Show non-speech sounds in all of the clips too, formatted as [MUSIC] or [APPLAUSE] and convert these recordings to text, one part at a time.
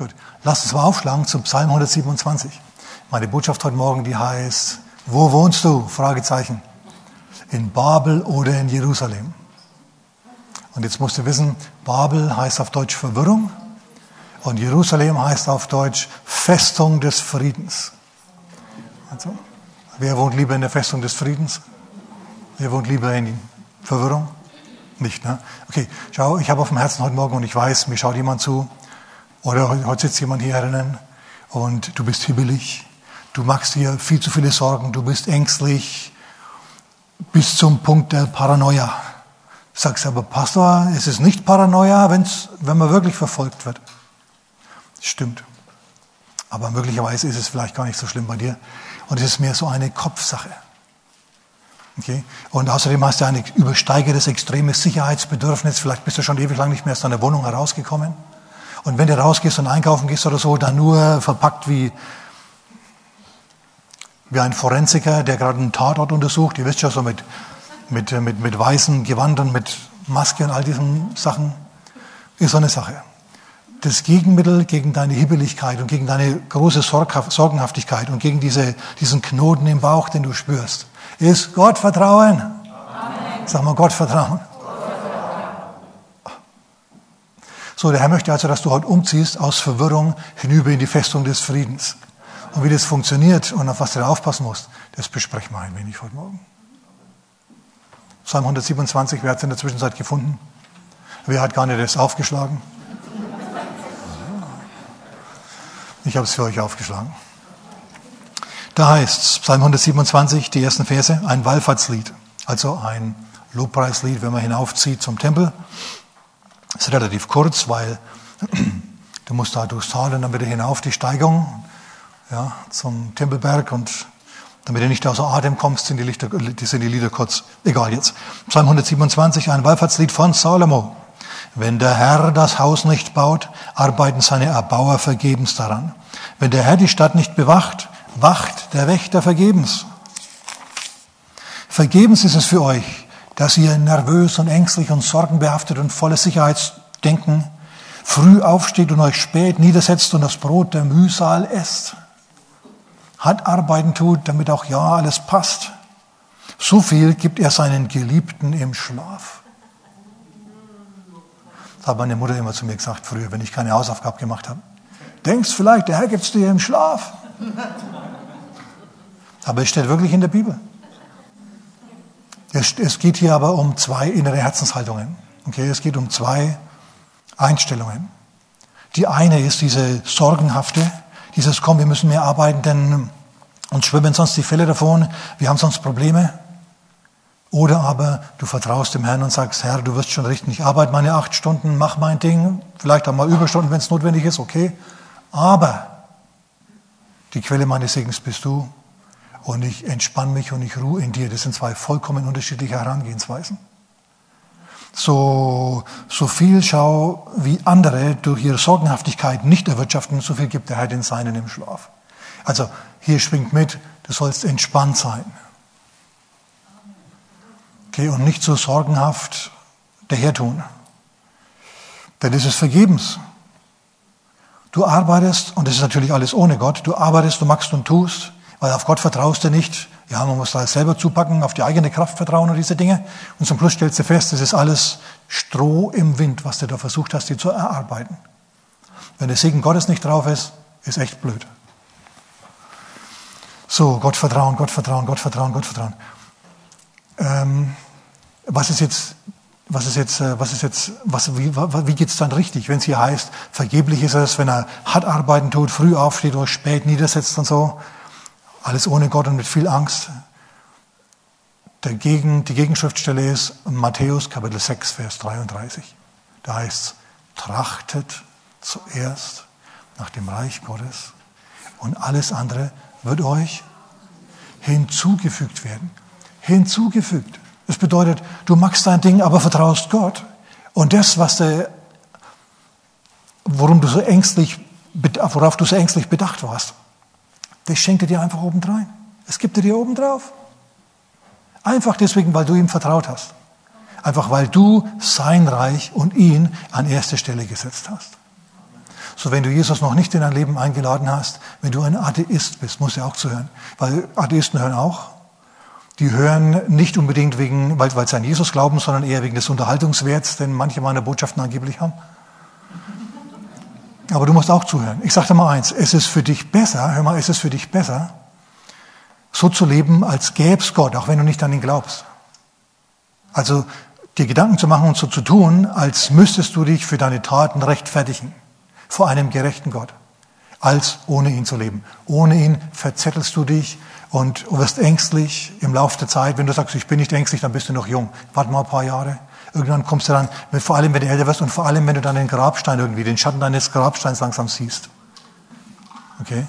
Gut, lass uns mal aufschlagen zum Psalm 127. Meine Botschaft heute Morgen, die heißt, wo wohnst du? Fragezeichen. In Babel oder in Jerusalem? Und jetzt musst du wissen, Babel heißt auf Deutsch Verwirrung und Jerusalem heißt auf Deutsch Festung des Friedens. Also, wer wohnt lieber in der Festung des Friedens? Wer wohnt lieber in Verwirrung? Nicht, ne? Okay, schau, ich habe auf dem Herzen heute Morgen und ich weiß, mir schaut jemand zu oder heute sitzt jemand hier drinnen und du bist hibbelig, du machst dir viel zu viele Sorgen, du bist ängstlich bis zum Punkt der Paranoia. Sagst aber, Pastor, es ist nicht Paranoia, wenn's, wenn man wirklich verfolgt wird. Stimmt. Aber möglicherweise ist es vielleicht gar nicht so schlimm bei dir. Und es ist mehr so eine Kopfsache. Okay? Und außerdem hast du ein übersteigertes, extremes Sicherheitsbedürfnis. Vielleicht bist du schon ewig lang nicht mehr aus deiner Wohnung herausgekommen. Und wenn du rausgehst und einkaufen gehst oder so, dann nur verpackt wie, wie ein Forensiker, der gerade einen Tatort untersucht. Ihr wisst ja so mit, mit, mit, mit weißen Gewandern, mit Maske und all diesen Sachen. Ist so eine Sache das Gegenmittel gegen deine Hibbeligkeit und gegen deine große Sorgenhaftigkeit und gegen diese, diesen Knoten im Bauch, den du spürst, ist Gottvertrauen. Sag mal Gottvertrauen. So, der Herr möchte also, dass du heute umziehst aus Verwirrung hinüber in die Festung des Friedens. Und wie das funktioniert und auf was du da aufpassen musst, das besprechen wir ein wenig heute Morgen. Psalm 127, wer hat es in der Zwischenzeit gefunden? Wer hat gar nicht das aufgeschlagen? Ich habe es für euch aufgeschlagen. Da heißt es, Psalm 127, die ersten Verse, ein Wallfahrtslied, also ein Lobpreislied, wenn man hinaufzieht zum Tempel. Ist relativ kurz, weil [CLEARS THROAT] du musst da durchs Tal und dann wieder hinauf die Steigung ja, zum Tempelberg und damit du nicht außer Atem kommst, sind die, Lichter, sind die Lieder kurz. Egal jetzt. Psalm 127, ein Wallfahrtslied von Salomo. Wenn der Herr das Haus nicht baut, arbeiten seine Erbauer vergebens daran. Wenn der Herr die Stadt nicht bewacht, wacht der Wächter vergebens. Vergebens ist es für euch, dass ihr nervös und ängstlich und sorgenbehaftet und voller Sicherheitsdenken früh aufsteht und euch spät niedersetzt und das Brot der Mühsal esst. Hat Arbeiten tut, damit auch ja alles passt. So viel gibt er seinen Geliebten im Schlaf. Das hat meine Mutter immer zu mir gesagt früher, wenn ich keine Hausaufgabe gemacht habe. Denkst vielleicht, der Herr gibt es dir im Schlaf. Aber es steht wirklich in der Bibel. Es geht hier aber um zwei innere Herzenshaltungen. Okay, es geht um zwei Einstellungen. Die eine ist diese sorgenhafte, dieses Komm, wir müssen mehr arbeiten, denn uns schwimmen sonst die Fälle davon, wir haben sonst Probleme. Oder aber du vertraust dem Herrn und sagst, Herr, du wirst schon richten, ich arbeite meine acht Stunden, mach mein Ding, vielleicht auch mal Überstunden, wenn es notwendig ist, okay. Aber die Quelle meines Segens bist du und ich entspanne mich und ich ruhe in dir. Das sind zwei vollkommen unterschiedliche Herangehensweisen. So, so viel schau, wie andere durch ihre Sorgenhaftigkeit nicht erwirtschaften, so viel gibt der Herr den Seinen im Schlaf. Also hier schwingt mit, du sollst entspannt sein. Okay, und nicht so sorgenhaft daher tun. Denn es ist vergebens. Du arbeitest, und das ist natürlich alles ohne Gott, du arbeitest, du machst und tust, weil auf Gott vertraust du nicht. Ja, man muss da selber zupacken, auf die eigene Kraft vertrauen und diese Dinge. Und zum Schluss stellst du fest, das ist alles Stroh im Wind, was du da versucht hast, dir zu erarbeiten. Wenn der Segen Gottes nicht drauf ist, ist echt blöd. So, Gott vertrauen, Gott vertrauen, Gott vertrauen, Gott vertrauen. Ähm, was ist jetzt, was ist jetzt, äh, was ist jetzt, was, wie, wie geht's dann richtig, wenn es hier heißt, vergeblich ist es, wenn er hart arbeiten tut, früh aufsteht oder spät niedersetzt und so, alles ohne Gott und mit viel Angst. Dagegen, die Gegenschriftstelle ist Matthäus Kapitel 6, Vers 33. Da heißt es, trachtet zuerst nach dem Reich Gottes und alles andere wird euch hinzugefügt werden hinzugefügt. Das bedeutet, du machst dein Ding, aber vertraust Gott. Und das, was der, worum du so ängstlich, worauf du so ängstlich bedacht warst, das schenkt er dir einfach obendrein. Es gibt er dir obendrauf. Einfach deswegen, weil du ihm vertraut hast. Einfach weil du sein Reich und ihn an erste Stelle gesetzt hast. So, wenn du Jesus noch nicht in dein Leben eingeladen hast, wenn du ein Atheist bist, musst du auch zuhören. Weil Atheisten hören auch. Die hören nicht unbedingt wegen, weil, weil sie an Jesus glauben, sondern eher wegen des Unterhaltungswerts, den manche meiner Botschaften angeblich haben. Aber du musst auch zuhören. Ich sage dir mal eins, es ist für dich besser, hör mal, es ist für dich besser, so zu leben, als gäbe es Gott, auch wenn du nicht an ihn glaubst. Also dir Gedanken zu machen und so zu tun, als müsstest du dich für deine Taten rechtfertigen vor einem gerechten Gott, als ohne ihn zu leben. Ohne ihn verzettelst du dich und wirst ängstlich im Laufe der Zeit. Wenn du sagst, ich bin nicht ängstlich, dann bist du noch jung. Warte mal ein paar Jahre. Irgendwann kommst du dann, vor allem wenn du älter wirst und vor allem wenn du dann den Grabstein irgendwie, den Schatten deines Grabsteins langsam siehst. Okay?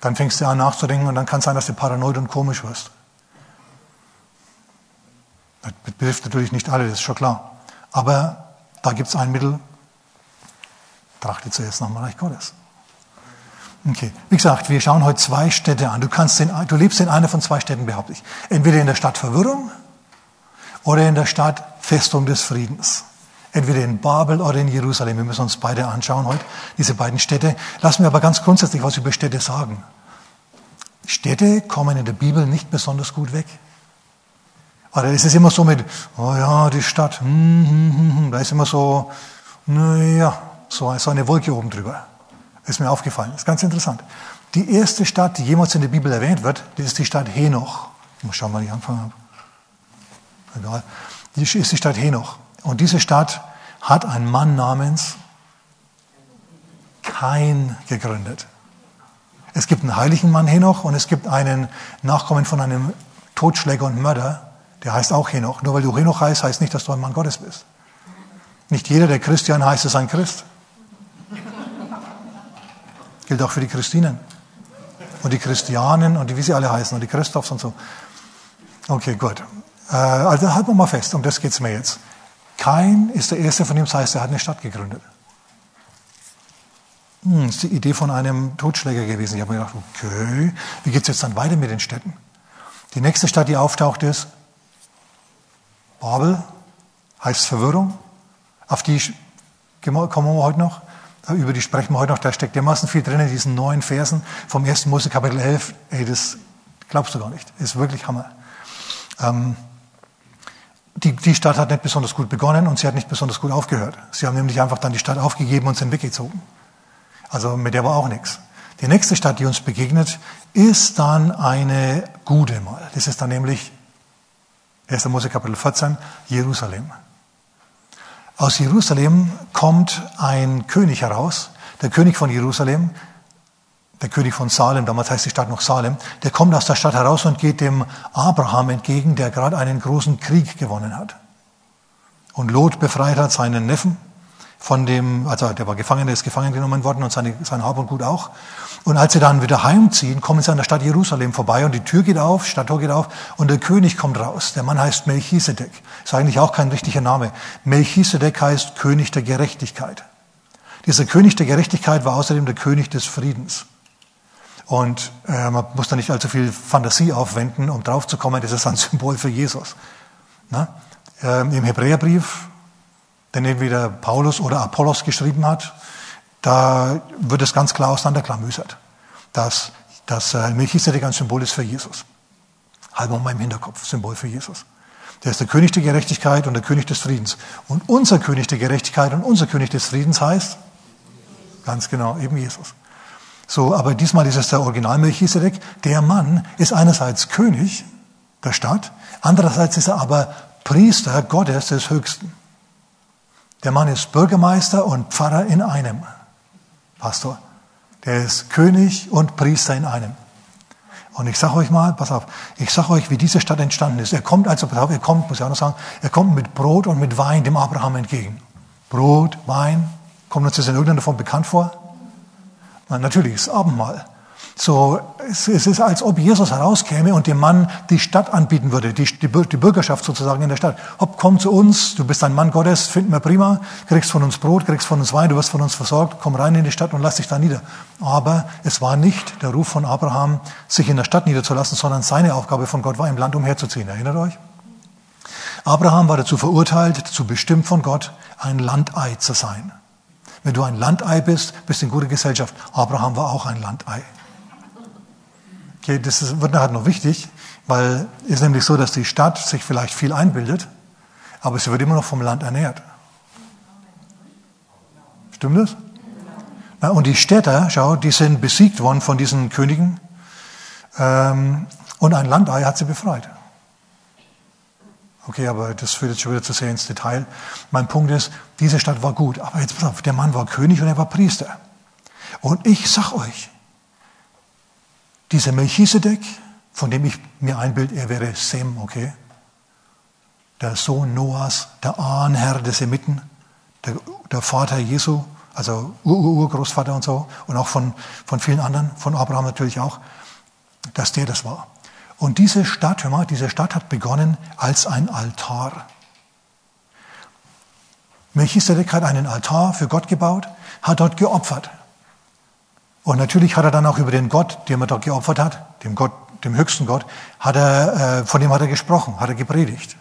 Dann fängst du an nachzudenken und dann kann es sein, dass du paranoid und komisch wirst. Das betrifft natürlich nicht alle, das ist schon klar. Aber da gibt es ein Mittel, trachte zuerst dem Reich Gottes. Okay. Wie gesagt, wir schauen heute zwei Städte an. Du, kannst in, du lebst in einer von zwei Städten, behaupte ich. Entweder in der Stadt Verwirrung oder in der Stadt Festung des Friedens. Entweder in Babel oder in Jerusalem. Wir müssen uns beide anschauen heute, diese beiden Städte. Lass mir aber ganz grundsätzlich was über Städte sagen. Städte kommen in der Bibel nicht besonders gut weg. Oder es ist immer so mit, oh ja, die Stadt, hm, hm, hm, hm. da ist immer so, naja, so, so eine Wolke oben drüber. Ist mir aufgefallen. ist ganz interessant. Die erste Stadt, die jemals in der Bibel erwähnt wird, das ist die Stadt Henoch. Ich muss schauen, wann ich angefangen habe. Egal. Ist die Stadt Henoch. Und diese Stadt hat ein Mann namens Kain gegründet. Es gibt einen heiligen Mann Henoch und es gibt einen Nachkommen von einem Totschläger und Mörder, der heißt auch Henoch. Nur weil du Henoch heißt, heißt nicht, dass du ein Mann Gottes bist. Nicht jeder, der Christian heißt, ist ein Christ. Gilt auch für die Christinen. Und die Christianen und die, wie sie alle heißen, und die Christophs und so. Okay, gut. Äh, also halten wir mal fest, um das geht es mir jetzt. Kain ist der erste, von dem es heißt, er hat eine Stadt gegründet. Hm, ist die Idee von einem Totschläger gewesen. Ich habe mir gedacht, okay, wie geht es jetzt dann weiter mit den Städten? Die nächste Stadt, die auftaucht, ist Babel, heißt Verwirrung. Auf die kommen wir heute noch. Über die sprechen wir heute noch. Da steckt dermaßen viel drin in diesen neun Versen vom 1. Mose Kapitel 11. Ey, das glaubst du gar nicht. Ist wirklich Hammer. Ähm, die, die Stadt hat nicht besonders gut begonnen und sie hat nicht besonders gut aufgehört. Sie haben nämlich einfach dann die Stadt aufgegeben und sind weggezogen. Also mit der war auch nichts. Die nächste Stadt, die uns begegnet, ist dann eine gute mal. Das ist dann nämlich 1. Mose Kapitel 14, Jerusalem. Aus Jerusalem kommt ein König heraus, der König von Jerusalem, der König von Salem, damals heißt die Stadt noch Salem, der kommt aus der Stadt heraus und geht dem Abraham entgegen, der gerade einen großen Krieg gewonnen hat. Und Lot befreit hat seinen Neffen von dem, also der war Gefangener, ist gefangen genommen worden und seine, sein Hab und Gut auch. Und als sie dann wieder heimziehen, kommen sie an der Stadt Jerusalem vorbei und die Tür geht auf, Stadttor geht auf und der König kommt raus. Der Mann heißt Melchisedek. Ist eigentlich auch kein richtiger Name. Melchisedek heißt König der Gerechtigkeit. Dieser König der Gerechtigkeit war außerdem der König des Friedens. Und äh, man muss da nicht allzu viel Fantasie aufwenden, um draufzukommen, das ist ein Symbol für Jesus. Na? Ähm, Im Hebräerbrief, den entweder Paulus oder Apollos geschrieben hat, da wird es ganz klar auseinanderklamüsert, dass, dass äh, Melchisedek ein Symbol ist für Jesus. Halber mal im Hinterkopf, Symbol für Jesus. Der ist der König der Gerechtigkeit und der König des Friedens. Und unser König der Gerechtigkeit und unser König des Friedens heißt, ganz genau, eben Jesus. So, aber diesmal ist es der Original Melchisedek. Der Mann ist einerseits König der Stadt, andererseits ist er aber Priester Gottes des Höchsten. Der Mann ist Bürgermeister und Pfarrer in einem. Pastor. Der ist König und Priester in einem. Und ich sage euch mal, pass auf, ich sage euch, wie diese Stadt entstanden ist. Er kommt also, pass auf, er kommt, muss ich auch noch sagen, er kommt mit Brot und mit Wein dem Abraham entgegen. Brot, Wein, kommt uns das in irgendeiner Form bekannt vor? Na, natürlich, das Abendmahl. So, es, es ist, als ob Jesus herauskäme und dem Mann die Stadt anbieten würde, die, die, die, Bürgerschaft sozusagen in der Stadt. Hopp, komm zu uns, du bist ein Mann Gottes, finden wir prima, kriegst von uns Brot, kriegst von uns Wein, du wirst von uns versorgt, komm rein in die Stadt und lass dich da nieder. Aber es war nicht der Ruf von Abraham, sich in der Stadt niederzulassen, sondern seine Aufgabe von Gott war, im Land umherzuziehen. Erinnert euch? Abraham war dazu verurteilt, dazu bestimmt von Gott, ein Landei zu sein. Wenn du ein Landei bist, bist du in guter Gesellschaft. Abraham war auch ein Landei. Okay, das wird nachher noch wichtig, weil es ist nämlich so, dass die Stadt sich vielleicht viel einbildet, aber sie wird immer noch vom Land ernährt. Stimmt das? Na, und die Städter, schau, die sind besiegt worden von diesen Königen ähm, und ein Landei hat sie befreit. Okay, aber das führt jetzt schon wieder zu sehr ins Detail. Mein Punkt ist, diese Stadt war gut, aber jetzt pass auf, der Mann war König und er war Priester. Und ich sag euch, dieser Melchisedek, von dem ich mir einbilde, er wäre Sem, okay? Der Sohn Noahs, der Ahnherr des Semiten, der, der Vater Jesu, also Urgroßvater -Ur und so, und auch von, von vielen anderen, von Abraham natürlich auch, dass der das war. Und diese Stadt, hör mal, diese Stadt hat begonnen als ein Altar. Melchisedek hat einen Altar für Gott gebaut, hat dort geopfert. Und natürlich hat er dann auch über den Gott, den er dort geopfert hat, dem Gott, dem höchsten Gott, hat er, äh, von dem hat er gesprochen, hat er gepredigt.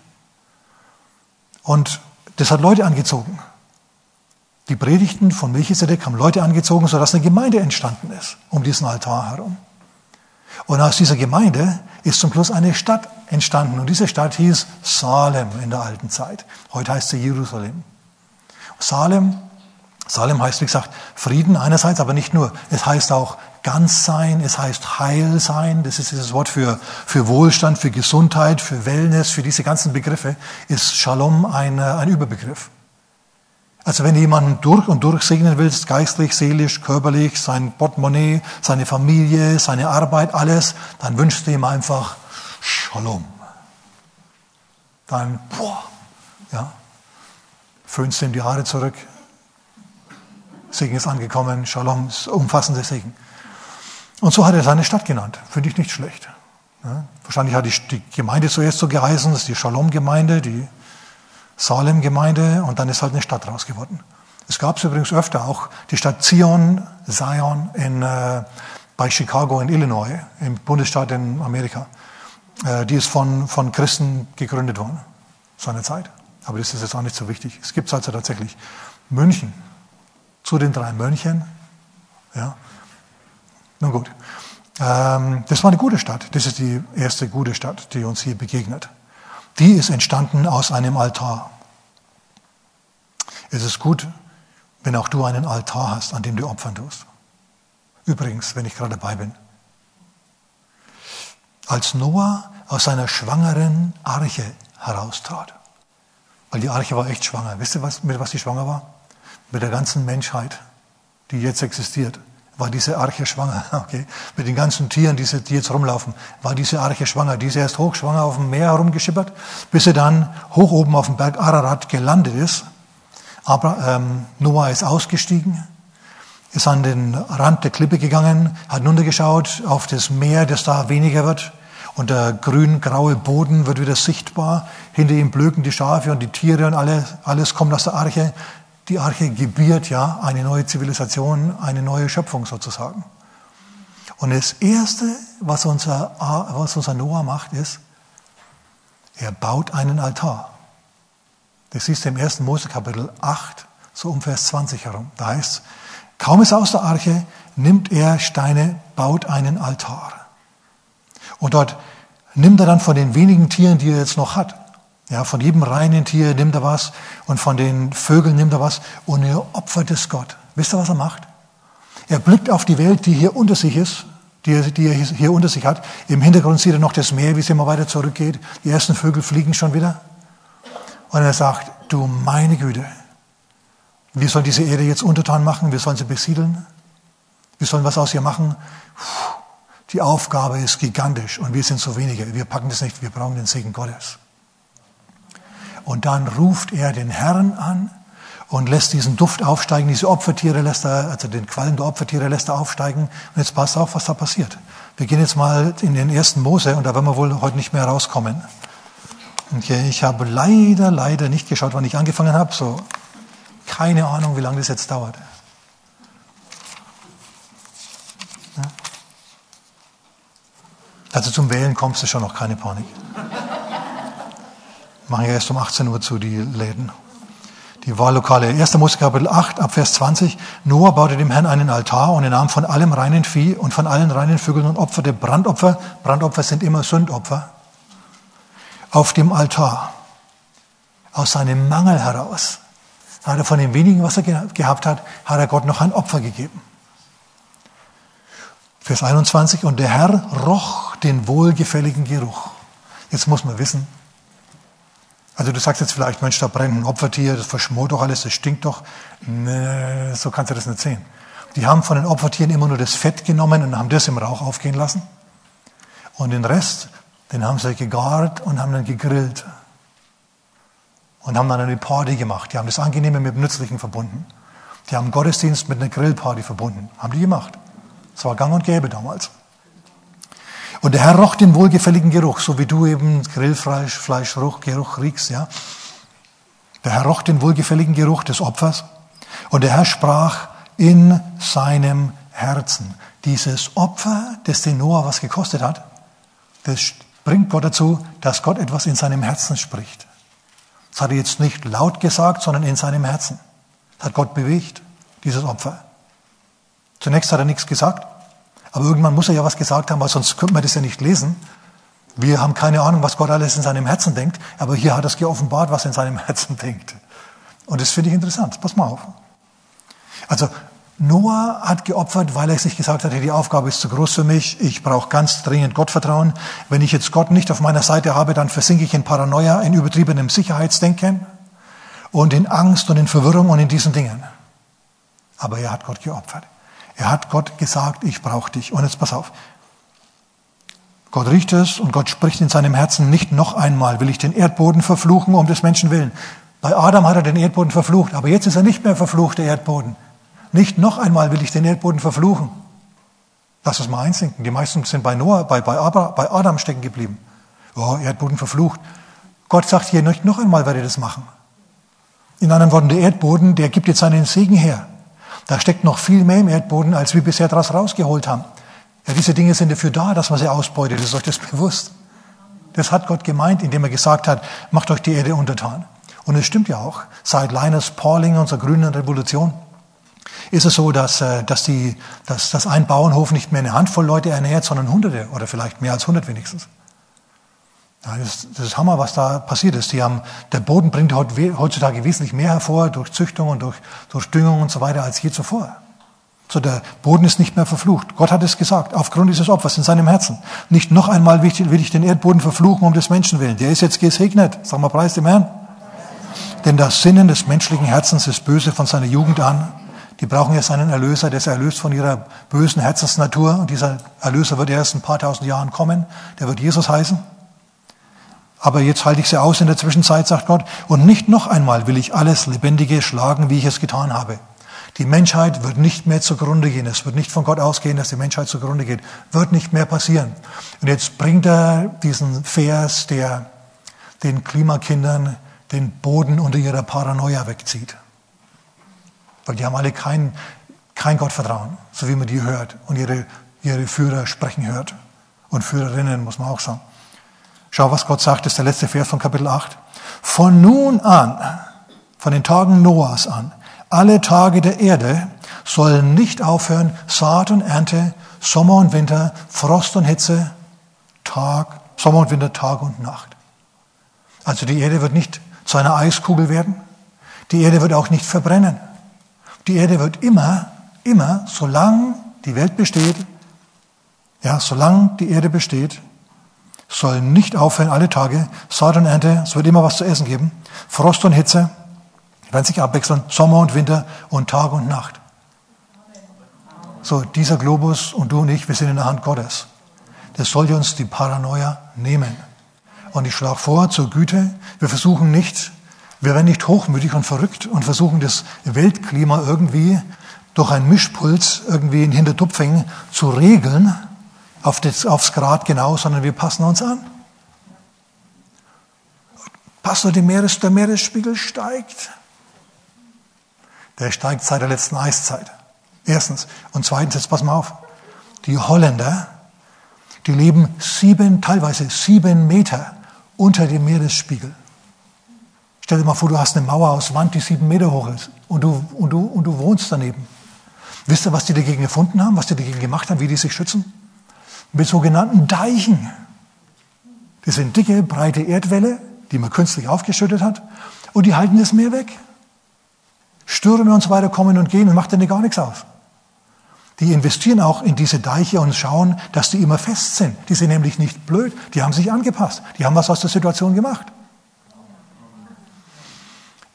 Und das hat Leute angezogen. Die Predigten von Melchisedek haben Leute angezogen, sodass eine Gemeinde entstanden ist um diesen Altar herum. Und aus dieser Gemeinde ist zum Schluss eine Stadt entstanden. Und diese Stadt hieß Salem in der alten Zeit. Heute heißt sie Jerusalem. Salem, Salem heißt, wie gesagt, Frieden einerseits, aber nicht nur. Es heißt auch ganz sein, es heißt heil sein. Das ist dieses Wort für, für Wohlstand, für Gesundheit, für Wellness, für diese ganzen Begriffe ist Shalom ein, ein Überbegriff. Also wenn du jemanden durch und durch segnen willst, geistlich, seelisch, körperlich, sein Portemonnaie, seine Familie, seine Arbeit, alles, dann wünschst du ihm einfach Shalom. Dann, boah, ja, föhnst ihm die Haare zurück, Segen ist angekommen, Shalom, ist umfassender Segen. Und so hat er seine Stadt genannt. Finde ich nicht schlecht. Ja, wahrscheinlich hat die, die Gemeinde zuerst so geheißen, das ist die Shalom-Gemeinde, die Salem-Gemeinde und dann ist halt eine Stadt raus geworden. Es gab es übrigens öfter, auch die Stadt Zion, Zion in, äh, bei Chicago in Illinois, im Bundesstaat in Amerika. Äh, die ist von, von Christen gegründet worden, seiner Zeit. Aber das ist jetzt auch nicht so wichtig. Es gibt also tatsächlich München zu den drei Mönchen. Ja. Nun gut. Ähm, das war eine gute Stadt. Das ist die erste gute Stadt, die uns hier begegnet. Die ist entstanden aus einem Altar. Es ist gut, wenn auch du einen Altar hast, an dem du opfern tust. Übrigens, wenn ich gerade dabei bin. Als Noah aus seiner schwangeren Arche heraustrat, weil die Arche war echt schwanger. Wisst ihr, was, mit was sie schwanger war? Mit der ganzen Menschheit, die jetzt existiert war diese Arche schwanger. [LAUGHS] Okay? Mit den ganzen Tieren, die, jetzt rumlaufen, war diese Arche schwanger. Die ist erst hochschwanger auf dem Meer herumgeschippert, bis sie dann hoch oben auf dem Berg Ararat gelandet ist. Aber ähm, Noah ist ausgestiegen, ist an den Rand der Klippe gegangen, hat hinuntergeschaut auf das Meer, das da weniger wird. Und der grün-graue Boden wird wieder sichtbar. Hinter ihm blöken die Schafe und die Tiere und alles, alles kommt aus der Arche die Arche gebiert ja eine neue Zivilisation, eine neue Schöpfung sozusagen. Und das Erste, was unser, was unser Noah macht, ist, er baut einen Altar. Das du im 1. Mose Kapitel 8, so um Vers 20 herum. Da heißt kaum ist er aus der Arche, nimmt er Steine, baut einen Altar. Und dort nimmt er dann von den wenigen Tieren, die er jetzt noch hat, ja, von jedem reinen Tier nimmt er was und von den Vögeln nimmt er was und er opfert es Gott. Wisst ihr, was er macht? Er blickt auf die Welt, die hier unter sich ist, die er, die er hier unter sich hat. Im Hintergrund sieht er noch das Meer, wie es immer weiter zurückgeht. Die ersten Vögel fliegen schon wieder. Und er sagt, du meine Güte, wir sollen diese Erde jetzt untertan machen, wir sollen sie besiedeln, wir sollen was aus ihr machen. Die Aufgabe ist gigantisch und wir sind so wenige. Wir packen das nicht, wir brauchen den Segen Gottes. Und dann ruft er den Herrn an und lässt diesen Duft aufsteigen, diese Opfertiere lässt er, also den Qualm der Opfertiere lässt er aufsteigen. Und jetzt passt auf, was da passiert. Wir gehen jetzt mal in den ersten Mose und da werden wir wohl heute nicht mehr rauskommen. Okay, ich habe leider, leider nicht geschaut, wann ich angefangen habe. So, keine Ahnung, wie lange das jetzt dauert. Also zum Wählen kommst du schon noch, keine Panik. Machen ja erst um 18 Uhr zu, die Läden. Die Wahllokale. 1. Mose Kapitel 8, ab Vers 20. Noah baute dem Herrn einen Altar und er nahm von allem reinen Vieh und von allen reinen Vögeln und opferte Brandopfer. Brandopfer sind immer Sündopfer. Auf dem Altar. Aus seinem Mangel heraus hat er von dem wenigen, was er gehabt hat, hat er Gott noch ein Opfer gegeben. Vers 21. Und der Herr roch den wohlgefälligen Geruch. Jetzt muss man wissen, also du sagst jetzt vielleicht, Mensch, da brennt ein Opfertier, das verschmort doch alles, das stinkt doch. Nee, so kannst du das nicht sehen. Die haben von den Opfertieren immer nur das Fett genommen und haben das im Rauch aufgehen lassen. Und den Rest, den haben sie gegart und haben dann gegrillt. Und haben dann eine Party gemacht. Die haben das Angenehme mit dem Nützlichen verbunden. Die haben Gottesdienst mit einer Grillparty verbunden. Haben die gemacht. Das war gang und gäbe damals. Und der Herr roch den wohlgefälligen Geruch, so wie du eben Grillfleisch, Fleischgeruch, Geruch riechst, ja. Der Herr roch den wohlgefälligen Geruch des Opfers. Und der Herr sprach in seinem Herzen. Dieses Opfer, das den Noah was gekostet hat, das bringt Gott dazu, dass Gott etwas in seinem Herzen spricht. Das hat er jetzt nicht laut gesagt, sondern in seinem Herzen. Das hat Gott bewegt, dieses Opfer. Zunächst hat er nichts gesagt. Aber irgendwann muss er ja was gesagt haben, weil sonst könnte man das ja nicht lesen. Wir haben keine Ahnung, was Gott alles in seinem Herzen denkt, aber hier hat er es geoffenbart, was er in seinem [LAUGHS] Herzen denkt. Und das finde ich interessant. Pass mal auf. Also Noah hat geopfert, weil er sich gesagt hat, die Aufgabe ist zu groß für mich, ich brauche ganz dringend Gottvertrauen. Wenn ich jetzt Gott nicht auf meiner Seite habe, dann versinke ich in Paranoia, in übertriebenem Sicherheitsdenken und in Angst und in Verwirrung und in diesen Dingen. Aber er hat Gott geopfert. Er hat Gott gesagt, ich brauche dich. Und jetzt pass auf. Gott riecht es und Gott spricht in seinem Herzen, nicht noch einmal will ich den Erdboden verfluchen um des Menschen willen. Bei Adam hat er den Erdboden verflucht, aber jetzt ist er nicht mehr verflucht, der Erdboden. Nicht noch einmal will ich den Erdboden verfluchen. Lass es mal einsinken. Die meisten sind bei Noah, bei, bei, bei Adam stecken geblieben. Oh, Erdboden verflucht. Gott sagt hier, nicht noch einmal werde ich das machen. In anderen Worten, der Erdboden, der gibt jetzt seinen Segen her. Da steckt noch viel mehr im Erdboden, als wir bisher daraus rausgeholt haben. Ja, diese Dinge sind dafür da, dass man sie ausbeutet. Ist euch das bewusst? Das hat Gott gemeint, indem er gesagt hat, macht euch die Erde untertan. Und es stimmt ja auch. Seit Linus Pauling, unserer grünen Revolution, ist es so, dass, äh, dass, die, dass, dass ein Bauernhof nicht mehr eine Handvoll Leute ernährt, sondern Hunderte oder vielleicht mehr als hundert wenigstens. Ja, das, das ist Hammer, was da passiert ist. Die haben, der Boden bringt heutzutage wesentlich mehr hervor durch Züchtung und durch, durch Düngung und so weiter als je zuvor. So, der Boden ist nicht mehr verflucht. Gott hat es gesagt, aufgrund dieses Opfers in seinem Herzen. Nicht noch einmal will ich, den Erdboden verfluchen um des Menschen willen. Der ist jetzt gesegnet. Sag mal, preis dem Herrn. Denn das Sinnen des menschlichen Herzens ist böse von seiner Jugend an. Die brauchen jetzt einen Erlöser, der ist erlöst von ihrer bösen Herzensnatur. Und dieser Erlöser wird erst ein paar tausend Jahren kommen. Der wird Jesus heißen. Aber jetzt halte ich sie aus in der Zwischenzeit, sagt Gott, und nicht noch einmal will ich alles Lebendige schlagen, wie ich es getan habe. Die Menschheit wird nicht mehr zugrunde gehen. Es wird nicht von Gott ausgehen, dass die Menschheit zugrunde geht. Wird nicht mehr passieren. Und jetzt bringt er diesen Vers, der den Klimakindern den Boden unter ihrer Paranoia wegzieht. Weil die haben alle kein, kein Gottvertrauen, so wie man die hört und ihre, ihre Führer sprechen hört. Und Führerinnen, muss man auch sagen. Schau, was Gott sagt, ist der letzte Vers von Kapitel 8. Von nun an, von den Tagen Noahs an, alle Tage der Erde sollen nicht aufhören, Saat und Ernte, Sommer und Winter, Frost und Hitze, Tag, Sommer und Winter, Tag und Nacht. Also die Erde wird nicht zu einer Eiskugel werden. Die Erde wird auch nicht verbrennen. Die Erde wird immer, immer, solange die Welt besteht, ja, solange die Erde besteht, sollen nicht aufhören alle Tage. Saat und Ernte, es wird immer was zu essen geben. Frost und Hitze werden sich abwechseln, Sommer und Winter und Tag und Nacht. So, dieser Globus und du und ich, wir sind in der Hand Gottes. Das soll uns die Paranoia nehmen. Und ich schlage vor zur Güte, wir versuchen nicht, wir werden nicht hochmütig und verrückt und versuchen das Weltklima irgendwie durch ein Mischpuls irgendwie in Hintertupfing zu regeln, auf das, aufs Grad genau, sondern wir passen uns an. Pastor, der, Meeres, der Meeresspiegel steigt. Der steigt seit der letzten Eiszeit. Erstens. Und zweitens, jetzt pass mal auf. Die Holländer, die leben sieben, teilweise sieben Meter unter dem Meeresspiegel. Stell dir mal vor, du hast eine Mauer aus Wand, die sieben Meter hoch ist und du, und du, und du wohnst daneben. Wisst ihr, was die dagegen gefunden haben, was die dagegen gemacht haben, wie die sich schützen? Mit sogenannten Deichen. Das sind dicke, breite Erdwälle, die man künstlich aufgeschüttet hat und die halten das Meer weg. Stürme und so weiter kommen und gehen und macht denen gar nichts aus. Die investieren auch in diese Deiche und schauen, dass die immer fest sind. Die sind nämlich nicht blöd, die haben sich angepasst, die haben was aus der Situation gemacht.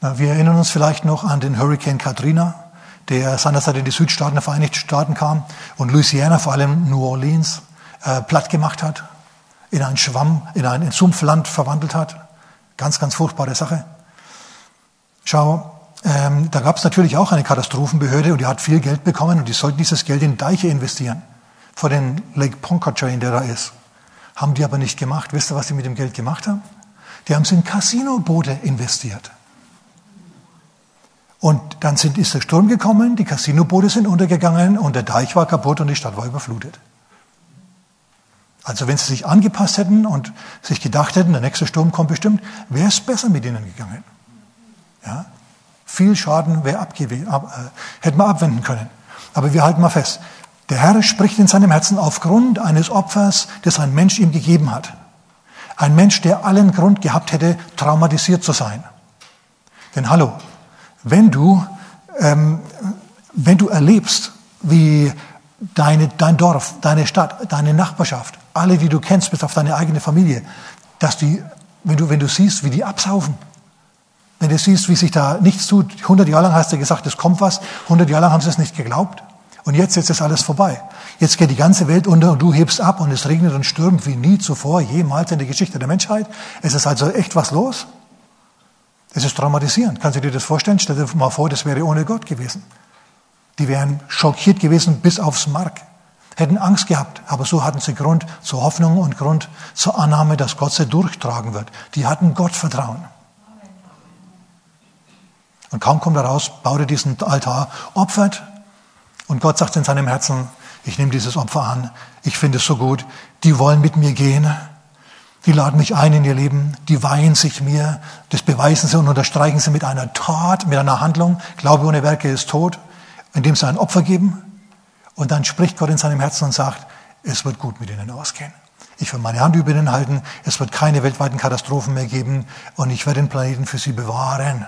Wir erinnern uns vielleicht noch an den Hurricane Katrina, der seinerzeit in die Südstaaten der Vereinigten Staaten kam und Louisiana, vor allem New Orleans, äh, platt gemacht hat, in einen Schwamm, in ein Sumpfland verwandelt hat. Ganz, ganz furchtbare Sache. Schau, ähm, da gab es natürlich auch eine Katastrophenbehörde und die hat viel Geld bekommen und die sollten dieses Geld in Deiche investieren. Vor den Lake Pontchartrain, der da ist. Haben die aber nicht gemacht. Wisst ihr, was sie mit dem Geld gemacht haben? Die haben es in Casinoboote investiert. Und dann sind, ist der Sturm gekommen, die Casinoboote sind untergegangen und der Deich war kaputt und die Stadt war überflutet. Also wenn sie sich angepasst hätten und sich gedacht hätten, der nächste Sturm kommt bestimmt, wäre es besser mit ihnen gegangen. Ja? Viel Schaden ab, äh, hätten wir abwenden können. Aber wir halten mal fest. Der Herr spricht in seinem Herzen aufgrund eines Opfers, das ein Mensch ihm gegeben hat. Ein Mensch, der allen Grund gehabt hätte, traumatisiert zu sein. Denn hallo, wenn du, ähm, wenn du erlebst, wie deine, dein Dorf, deine Stadt, deine Nachbarschaft, alle, die du kennst, bis auf deine eigene Familie, dass die, wenn du, wenn du siehst, wie die absaufen, wenn du siehst, wie sich da nichts tut, 100 Jahre lang hast du gesagt, es kommt was, 100 Jahre lang haben sie es nicht geglaubt. Und jetzt, jetzt ist alles vorbei. Jetzt geht die ganze Welt unter und du hebst ab und es regnet und stürmt wie nie zuvor, jemals in der Geschichte der Menschheit. Es ist also echt was los. Es ist traumatisierend. Kannst du dir das vorstellen? Stell dir mal vor, das wäre ohne Gott gewesen. Die wären schockiert gewesen bis aufs Mark, hätten Angst gehabt, aber so hatten sie Grund zur Hoffnung und Grund zur Annahme, dass Gott sie durchtragen wird. Die hatten Gott Vertrauen. Und kaum kommt er raus, baut er diesen Altar, opfert und Gott sagt in seinem Herzen, ich nehme dieses Opfer an, ich finde es so gut, die wollen mit mir gehen, die laden mich ein in ihr Leben, die weihen sich mir, das beweisen sie und unterstreichen sie mit einer Tat, mit einer Handlung. Glaube ohne Werke ist tot, indem sie ein Opfer geben. Und dann spricht Gott in seinem Herzen und sagt, es wird gut mit ihnen ausgehen. Ich werde meine Hand über ihnen halten, es wird keine weltweiten Katastrophen mehr geben und ich werde den Planeten für sie bewahren.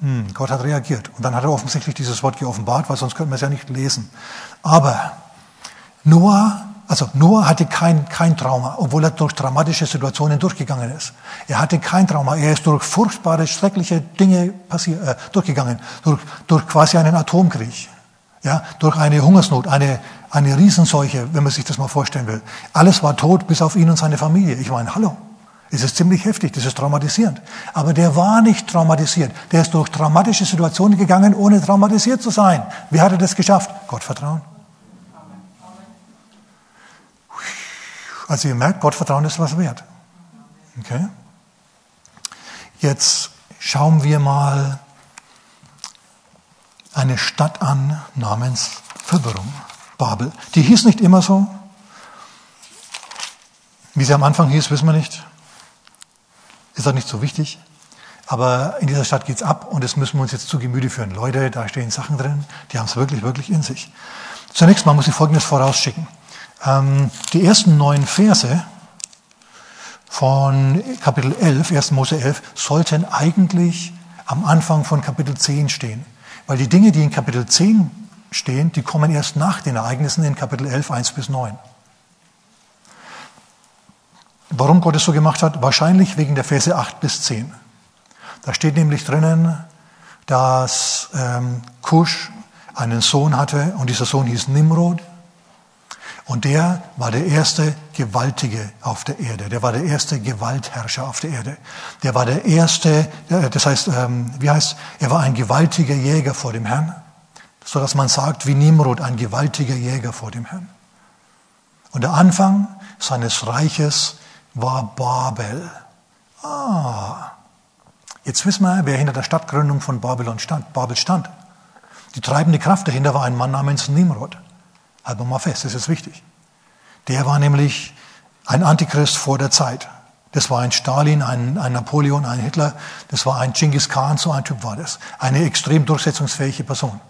Hm, Gott hat reagiert. Und dann hat er offensichtlich dieses Wort geoffenbart, weil sonst könnten wir es ja nicht lesen. Aber Noah also Noah hatte kein, kein Trauma, obwohl er durch dramatische Situationen durchgegangen ist. Er hatte kein Trauma. Er ist durch furchtbare, schreckliche Dinge passier, äh, durchgegangen. Durch, durch quasi einen Atomkrieg. Ja, durch eine Hungersnot, eine, eine Riesenseuche, wenn man sich das mal vorstellen will. Alles war tot, bis auf ihn und seine Familie. Ich meine, hallo. Es ist ziemlich heftig, das ist traumatisierend. Aber der war nicht traumatisiert. Der ist durch traumatische Situationen gegangen, ohne traumatisiert zu sein. Wie hat er das geschafft? Gott vertrauen. Also ihr merkt, Gottvertrauen ist was wert. Okay? Jetzt schauen wir mal eine Stadt an namens Verwirrung, Babel. Die hieß nicht immer so. Wie sie am Anfang hieß, wissen wir nicht. Ist auch nicht so wichtig. Aber in dieser Stadt geht's ab und das müssen wir uns jetzt zu Gemüte führen. Leute, da stehen Sachen drin, die haben es wirklich, wirklich in sich. Zunächst mal muss ich Folgendes vorausschicken. Ähm, die ersten neun Verse von Kapitel 11, 1. Mose 11, sollten eigentlich am Anfang von Kapitel 10 stehen. Weil die Dinge, die in Kapitel 10 stehen, die kommen erst nach den Ereignissen in Kapitel 11, 1 bis 9. Warum Gott es so gemacht hat? Wahrscheinlich wegen der Verse 8 bis 10. Da steht nämlich drinnen, dass ähm, Kusch einen Sohn hatte und dieser Sohn hieß Nimrod. Und der war der erste Gewaltige auf der Erde. Der war der erste Gewaltherrscher auf der Erde. Der war der erste, das heißt, ähm, wie heißt, er war ein gewaltiger Jäger vor dem Herrn. So dass man sagt, wie Nimrod, ein gewaltiger Jäger vor dem Herrn. Und der Anfang seines Reiches war Babel. Ah, jetzt wissen wir, wer hinter der Stadtgründung von Babylon stand, Babel stand. Die treibende Kraft dahinter war ein Mann namens Nimrod. Halten wir mal fest, das ist wichtig. Der war nämlich ein Antichrist vor der Zeit. Das war ein Stalin, ein, ein Napoleon, ein Hitler, das war ein Genghis Khan, so ein Typ war das. Eine extrem durchsetzungsfähige Person.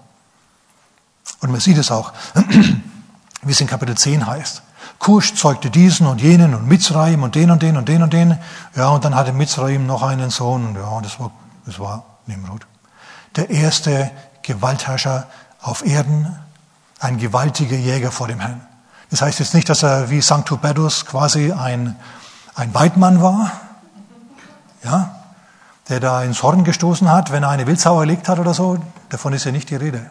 Und man sieht es auch, [CLEARS THROAT] wie es in Kapitel 10 heißt. Kusch zeugte diesen und jenen und Mitzraim und den und den und den und den. Ja, und dann hatte Mitzraim noch einen Sohn. Und ja, das war, das war Nimrod. Der erste Gewaltherrscher auf Erden, ein gewaltiger Jäger vor dem Herrn. Das heißt jetzt nicht, dass er wie Sanctoberdus quasi ein, ein Weidmann war, ja, der da ins Horn gestoßen hat, wenn er eine Wildsau erlegt hat oder so. Davon ist ja nicht die Rede.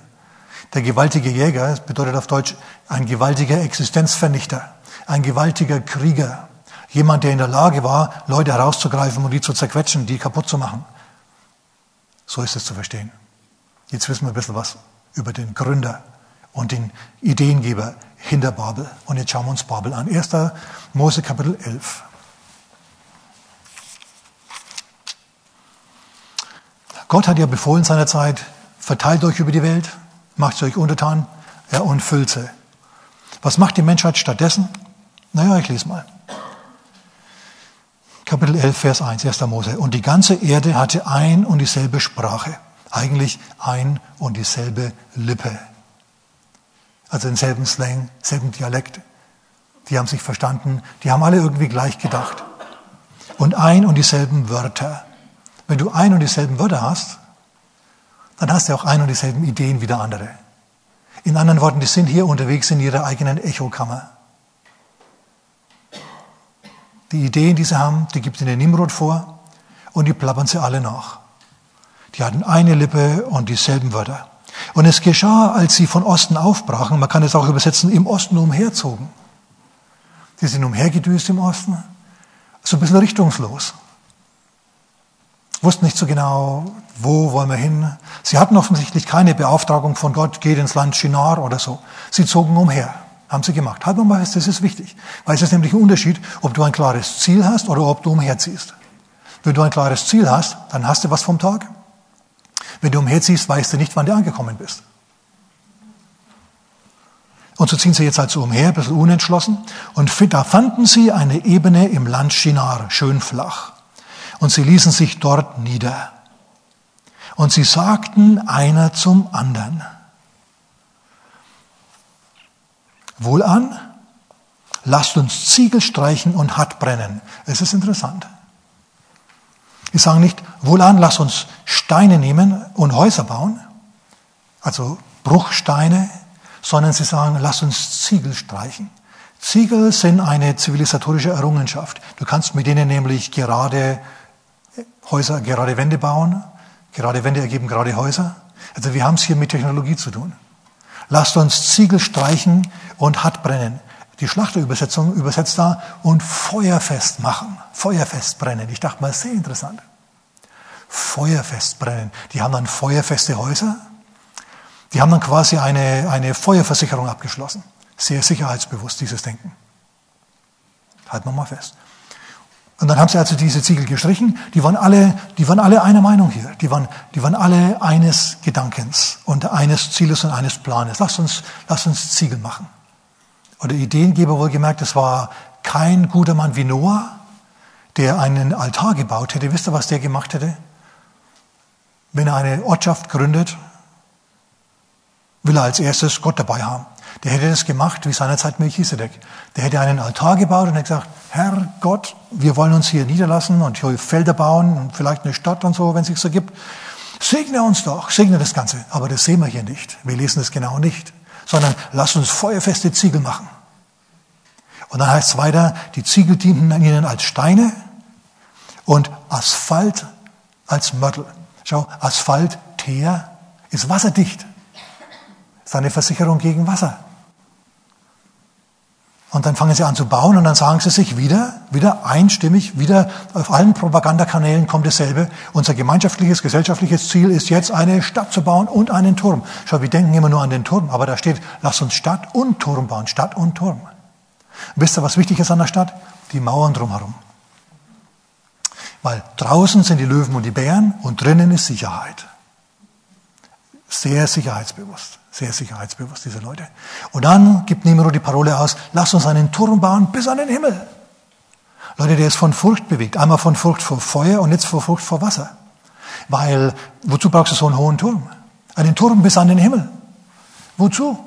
Der gewaltige Jäger bedeutet auf Deutsch ein gewaltiger Existenzvernichter, ein gewaltiger Krieger, jemand, der in der Lage war, Leute herauszugreifen und die zu zerquetschen, die kaputt zu machen. So ist es zu verstehen. Jetzt wissen wir ein bisschen was über den Gründer und den Ideengeber hinter Babel. Und jetzt schauen wir uns Babel an. 1. Mose Kapitel 11. Gott hat ja befohlen seinerzeit, verteilt euch über die Welt, macht sie euch untertan ja, und füllt sie. Was macht die Menschheit stattdessen? Naja, ich lese mal. Kapitel 11, Vers 1, 1. Mose. Und die ganze Erde hatte ein und dieselbe Sprache. Eigentlich ein und dieselbe Lippe. Also denselben Slang, selben Dialekt. Die haben sich verstanden. Die haben alle irgendwie gleich gedacht. Und ein und dieselben Wörter. Wenn du ein und dieselben Wörter hast, dann hast du auch ein und dieselben Ideen wie der andere. In anderen Worten, die sind hier unterwegs in ihrer eigenen Echokammer. Die Ideen, die sie haben, die gibt ihnen Nimrod vor und die plappern sie alle nach. Die hatten eine Lippe und dieselben Wörter. Und es geschah, als sie von Osten aufbrachen, man kann es auch übersetzen, im Osten umherzogen. Die sind umhergedüst im Osten, so ein bisschen richtungslos wussten nicht so genau, wo wollen wir hin. Sie hatten offensichtlich keine Beauftragung von Gott, geht ins Land Shinar oder so. Sie zogen umher, haben sie gemacht. Halb mal fest, das ist wichtig, weil es ist nämlich ein Unterschied, ob du ein klares Ziel hast oder ob du umherziehst. Wenn du ein klares Ziel hast, dann hast du was vom Tag. Wenn du umherziehst, weißt du nicht, wann du angekommen bist. Und so ziehen sie jetzt also umher, ein bisschen unentschlossen. Und da fanden sie eine Ebene im Land Shinar, schön flach. Und sie ließen sich dort nieder. Und sie sagten einer zum anderen, wohlan, lasst uns Ziegel streichen und Hatt brennen. Es ist interessant. Sie sagen nicht, wohlan, lasst uns Steine nehmen und Häuser bauen, also Bruchsteine, sondern sie sagen, lasst uns Ziegel streichen. Ziegel sind eine zivilisatorische Errungenschaft. Du kannst mit denen nämlich gerade Häuser gerade Wände bauen. Gerade Wände ergeben gerade Häuser. Also wir haben es hier mit Technologie zu tun. Lasst uns Ziegel streichen und Hatt brennen. Die Schlachterübersetzung übersetzt da und feuerfest machen. Feuerfest brennen. Ich dachte mal, sehr interessant. Feuerfest brennen. Die haben dann feuerfeste Häuser. Die haben dann quasi eine, eine Feuerversicherung abgeschlossen. Sehr sicherheitsbewusst, dieses Denken. Halten wir mal fest. Und dann haben sie also diese Ziegel gestrichen. Die waren alle, die waren alle einer Meinung hier. Die waren, die waren alle eines Gedankens und eines Zieles und eines Planes. Lass uns, lass uns Ziegel machen. Und der Ideengeber wohl gemerkt, es war kein guter Mann wie Noah, der einen Altar gebaut hätte. Wisst ihr, was der gemacht hätte? Wenn er eine Ortschaft gründet, will er als erstes Gott dabei haben. Der hätte das gemacht wie seinerzeit Melchisedek. Der hätte einen Altar gebaut und hätte gesagt, Herr Gott, wir wollen uns hier niederlassen und hier Felder bauen und vielleicht eine Stadt und so, wenn es sich so gibt. Segne uns doch, segne das Ganze. Aber das sehen wir hier nicht. Wir lesen es genau nicht. Sondern lass uns feuerfeste Ziegel machen. Und dann heißt es weiter, die Ziegel dienten ihnen als Steine und Asphalt als Mörtel. Schau, Asphalt, Teer, ist wasserdicht. Ist eine Versicherung gegen Wasser. Und dann fangen sie an zu bauen und dann sagen sie sich wieder, wieder einstimmig, wieder auf allen Propagandakanälen kommt dasselbe. Unser gemeinschaftliches, gesellschaftliches Ziel ist jetzt eine Stadt zu bauen und einen Turm. Schau, wir denken immer nur an den Turm, aber da steht, lass uns Stadt und Turm bauen, Stadt und Turm. Wisst ihr, was wichtig ist an der Stadt? Die Mauern drumherum. Weil draußen sind die Löwen und die Bären und drinnen ist Sicherheit. Sehr sicherheitsbewusst. Sehr sicherheitsbewusst, diese Leute. Und dann gibt Nimrod die Parole aus, lass uns einen Turm bauen bis an den Himmel. Leute, der ist von Furcht bewegt. Einmal von Furcht vor Feuer und jetzt vor Furcht vor Wasser. Weil, wozu brauchst du so einen hohen Turm? Einen Turm bis an den Himmel. Wozu?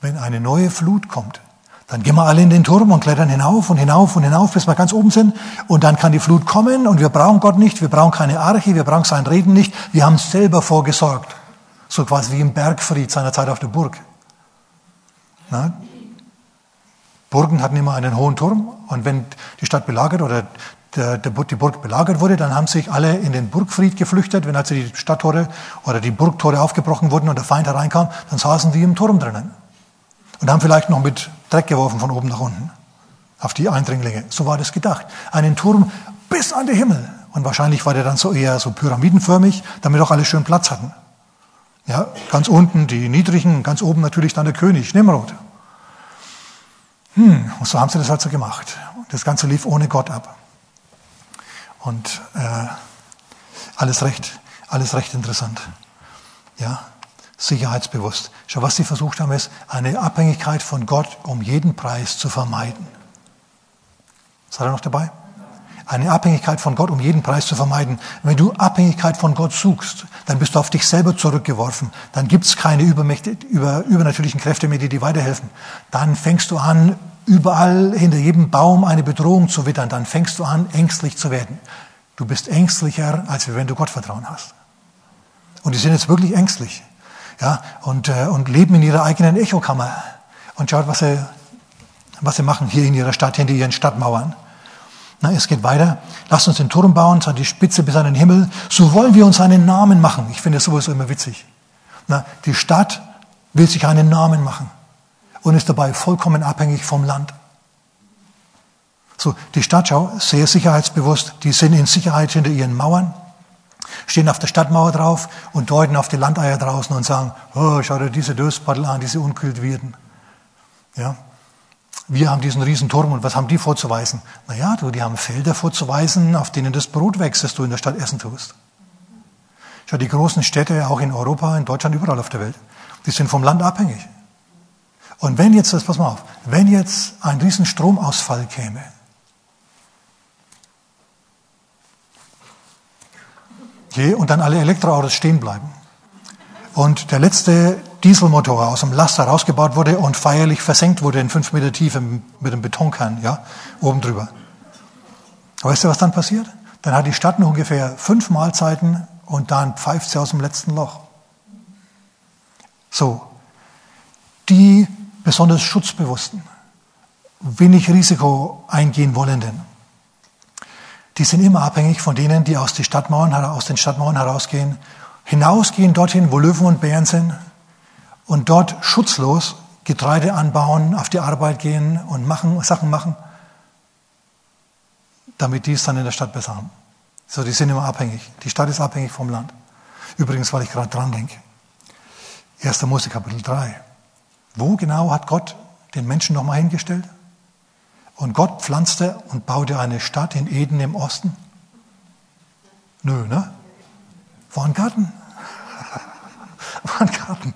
Wenn eine neue Flut kommt, dann gehen wir alle in den Turm und klettern hinauf und hinauf und hinauf, bis wir ganz oben sind. Und dann kann die Flut kommen und wir brauchen Gott nicht, wir brauchen keine Arche, wir brauchen sein Reden nicht. Wir haben selber vorgesorgt. So quasi wie im Bergfried seiner Zeit auf der Burg. Na? Burgen hatten immer einen hohen Turm und wenn die Stadt belagert oder der, der, die Burg belagert wurde, dann haben sich alle in den Burgfried geflüchtet. Wenn also die Stadttore oder die Burgtore aufgebrochen wurden und der Feind hereinkam, dann saßen die im Turm drinnen. Und haben vielleicht noch mit Dreck geworfen von oben nach unten auf die Eindringlinge. So war das gedacht. Einen Turm bis an den Himmel. Und wahrscheinlich war der dann so eher so pyramidenförmig, damit auch alle schön Platz hatten. Ja, ganz unten die Niedrigen, ganz oben natürlich dann der König, Nimrod. Hm, und so haben sie das halt so gemacht. Das Ganze lief ohne Gott ab. Und äh, alles recht, alles recht interessant. Ja, sicherheitsbewusst. Schau, was sie versucht haben, ist, eine Abhängigkeit von Gott um jeden Preis zu vermeiden. Seid ihr noch dabei? Eine Abhängigkeit von Gott um jeden Preis zu vermeiden. Wenn du Abhängigkeit von Gott suchst, dann bist du auf dich selber zurückgeworfen. Dann gibt es keine über, übernatürlichen Kräfte mehr, die dir weiterhelfen. Dann fängst du an, überall hinter jedem Baum eine Bedrohung zu wittern. Dann fängst du an, ängstlich zu werden. Du bist ängstlicher, als wenn du Gott Vertrauen hast. Und die sind jetzt wirklich ängstlich ja, und, äh, und leben in ihrer eigenen Echokammer. Und schaut, was sie, was sie machen hier in ihrer Stadt, hinter ihren Stadtmauern. Na, es geht weiter. Lasst uns den Turm bauen, zwar die Spitze bis an den Himmel. So wollen wir uns einen Namen machen. Ich finde das sowieso immer witzig. Na, die Stadt will sich einen Namen machen und ist dabei vollkommen abhängig vom Land. So, die Stadtschau, sehr sicherheitsbewusst, die sind in Sicherheit hinter ihren Mauern stehen auf der Stadtmauer drauf und deuten auf die Landeier draußen und sagen, oh, schau dir diese Döspaddel an, diese Unkultivierten. Ja. Wir haben diesen riesen Turm und was haben die vorzuweisen? Naja, du, die haben Felder vorzuweisen, auf denen das Brot wächst, das du in der Stadt essen tust. Schau, die großen Städte, auch in Europa, in Deutschland, überall auf der Welt, die sind vom Land abhängig. Und wenn jetzt, pass mal auf, wenn jetzt ein riesen Stromausfall käme, Okay, und dann alle Elektroautos stehen bleiben. Und der letzte Dieselmotor aus dem Laster rausgebaut wurde und feierlich versenkt wurde in fünf Meter Tiefe mit einem Betonkern, ja, oben drüber. Weißt du, was dann passiert? Dann hat die Stadt noch ungefähr fünf Mahlzeiten und dann pfeift sie aus dem letzten Loch. So. Die besonders Schutzbewussten, wenig Risiko eingehen wollenden, die sind immer abhängig von denen, die aus, die Stadtmauern, aus den Stadtmauern herausgehen, hinausgehen dorthin, wo Löwen und Bären sind und dort schutzlos Getreide anbauen, auf die Arbeit gehen und machen, Sachen machen, damit die es dann in der Stadt besser haben. So, die sind immer abhängig. Die Stadt ist abhängig vom Land. Übrigens, weil ich gerade dran denke. 1. Mose Kapitel 3. Wo genau hat Gott den Menschen nochmal hingestellt? Und Gott pflanzte und baute eine Stadt in Eden im Osten? Nö, ne? War ein Garten. [LAUGHS] War ein Garten.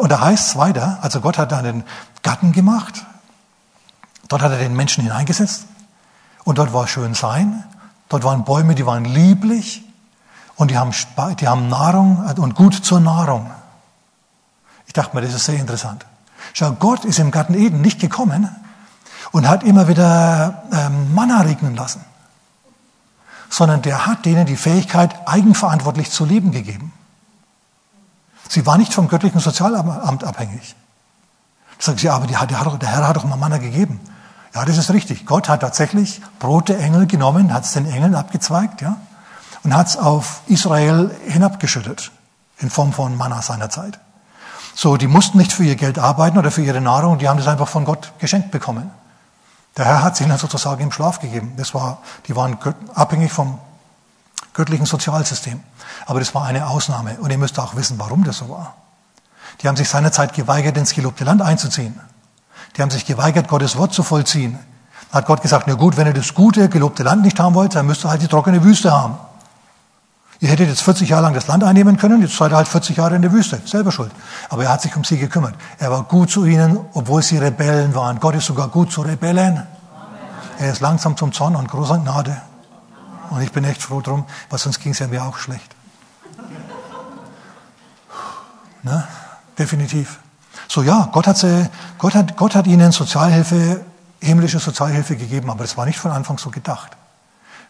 Und da heißt es weiter, also Gott hat einen Garten gemacht. Dort hat er den Menschen hineingesetzt. Und dort war schön sein. Dort waren Bäume, die waren lieblich. Und die haben, die haben Nahrung und gut zur Nahrung. Ich dachte mir, das ist sehr interessant. Schau, Gott ist im Garten Eden nicht gekommen, und hat immer wieder ähm, Manna regnen lassen, sondern der hat denen die Fähigkeit, eigenverantwortlich zu leben gegeben. Sie war nicht vom göttlichen Sozialamt abhängig. Sagen Sie, aber der Herr hat doch mal Manna gegeben. Ja, das ist richtig. Gott hat tatsächlich Brote Engel genommen, hat es den Engeln abgezweigt, ja, und hat es auf Israel hinabgeschüttet in Form von Manna seiner Zeit. So, die mussten nicht für ihr Geld arbeiten oder für ihre Nahrung, die haben das einfach von Gott geschenkt bekommen. Der Herr hat sie ihnen sozusagen im Schlaf gegeben. Das war, die waren abhängig vom göttlichen Sozialsystem. Aber das war eine Ausnahme. Und ihr müsst auch wissen, warum das so war. Die haben sich seinerzeit geweigert, ins gelobte Land einzuziehen. Die haben sich geweigert, Gottes Wort zu vollziehen. Da hat Gott gesagt, na gut, wenn ihr das gute, gelobte Land nicht haben wollt, dann müsst ihr halt die trockene Wüste haben. Ihr hättet jetzt 40 Jahre lang das Land einnehmen können, jetzt seid ihr halt 40 Jahre in der Wüste. Selber schuld. Aber er hat sich um sie gekümmert. Er war gut zu ihnen, obwohl sie Rebellen waren. Gott ist sogar gut zu Rebellen. Er ist langsam zum Zorn und großer Gnade. Und ich bin echt froh drum, weil sonst ging es ja mir auch schlecht. Ne? Definitiv. So ja, Gott hat, sie, Gott, hat, Gott hat ihnen Sozialhilfe, himmlische Sozialhilfe gegeben, aber das war nicht von Anfang so gedacht.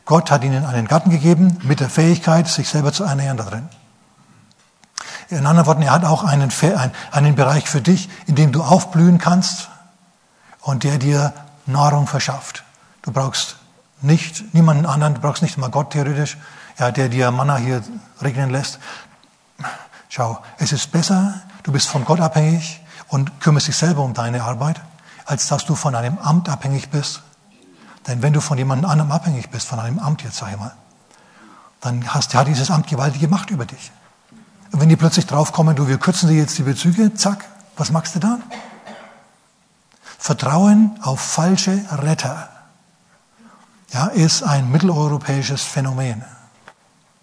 Gott hat ihnen einen Garten gegeben mit der Fähigkeit, sich selber zu ernähren da drin. In anderen Worten, er hat auch einen, einen Bereich für dich, in dem du aufblühen kannst und der dir Nahrung verschafft. Du brauchst nicht niemanden anderen, du brauchst nicht mal Gott theoretisch, ja, der dir Manna hier regnen lässt. Schau, es ist besser, du bist von Gott abhängig und kümmerst dich selber um deine Arbeit, als dass du von einem Amt abhängig bist. Denn wenn du von jemandem anderem abhängig bist, von einem Amt jetzt, sag ich mal, dann hast, hat dieses Amt gewaltige Macht über dich. Und wenn die plötzlich draufkommen, du, wir kürzen dir jetzt die Bezüge, zack, was machst du dann? Vertrauen auf falsche Retter ja, ist ein mitteleuropäisches Phänomen,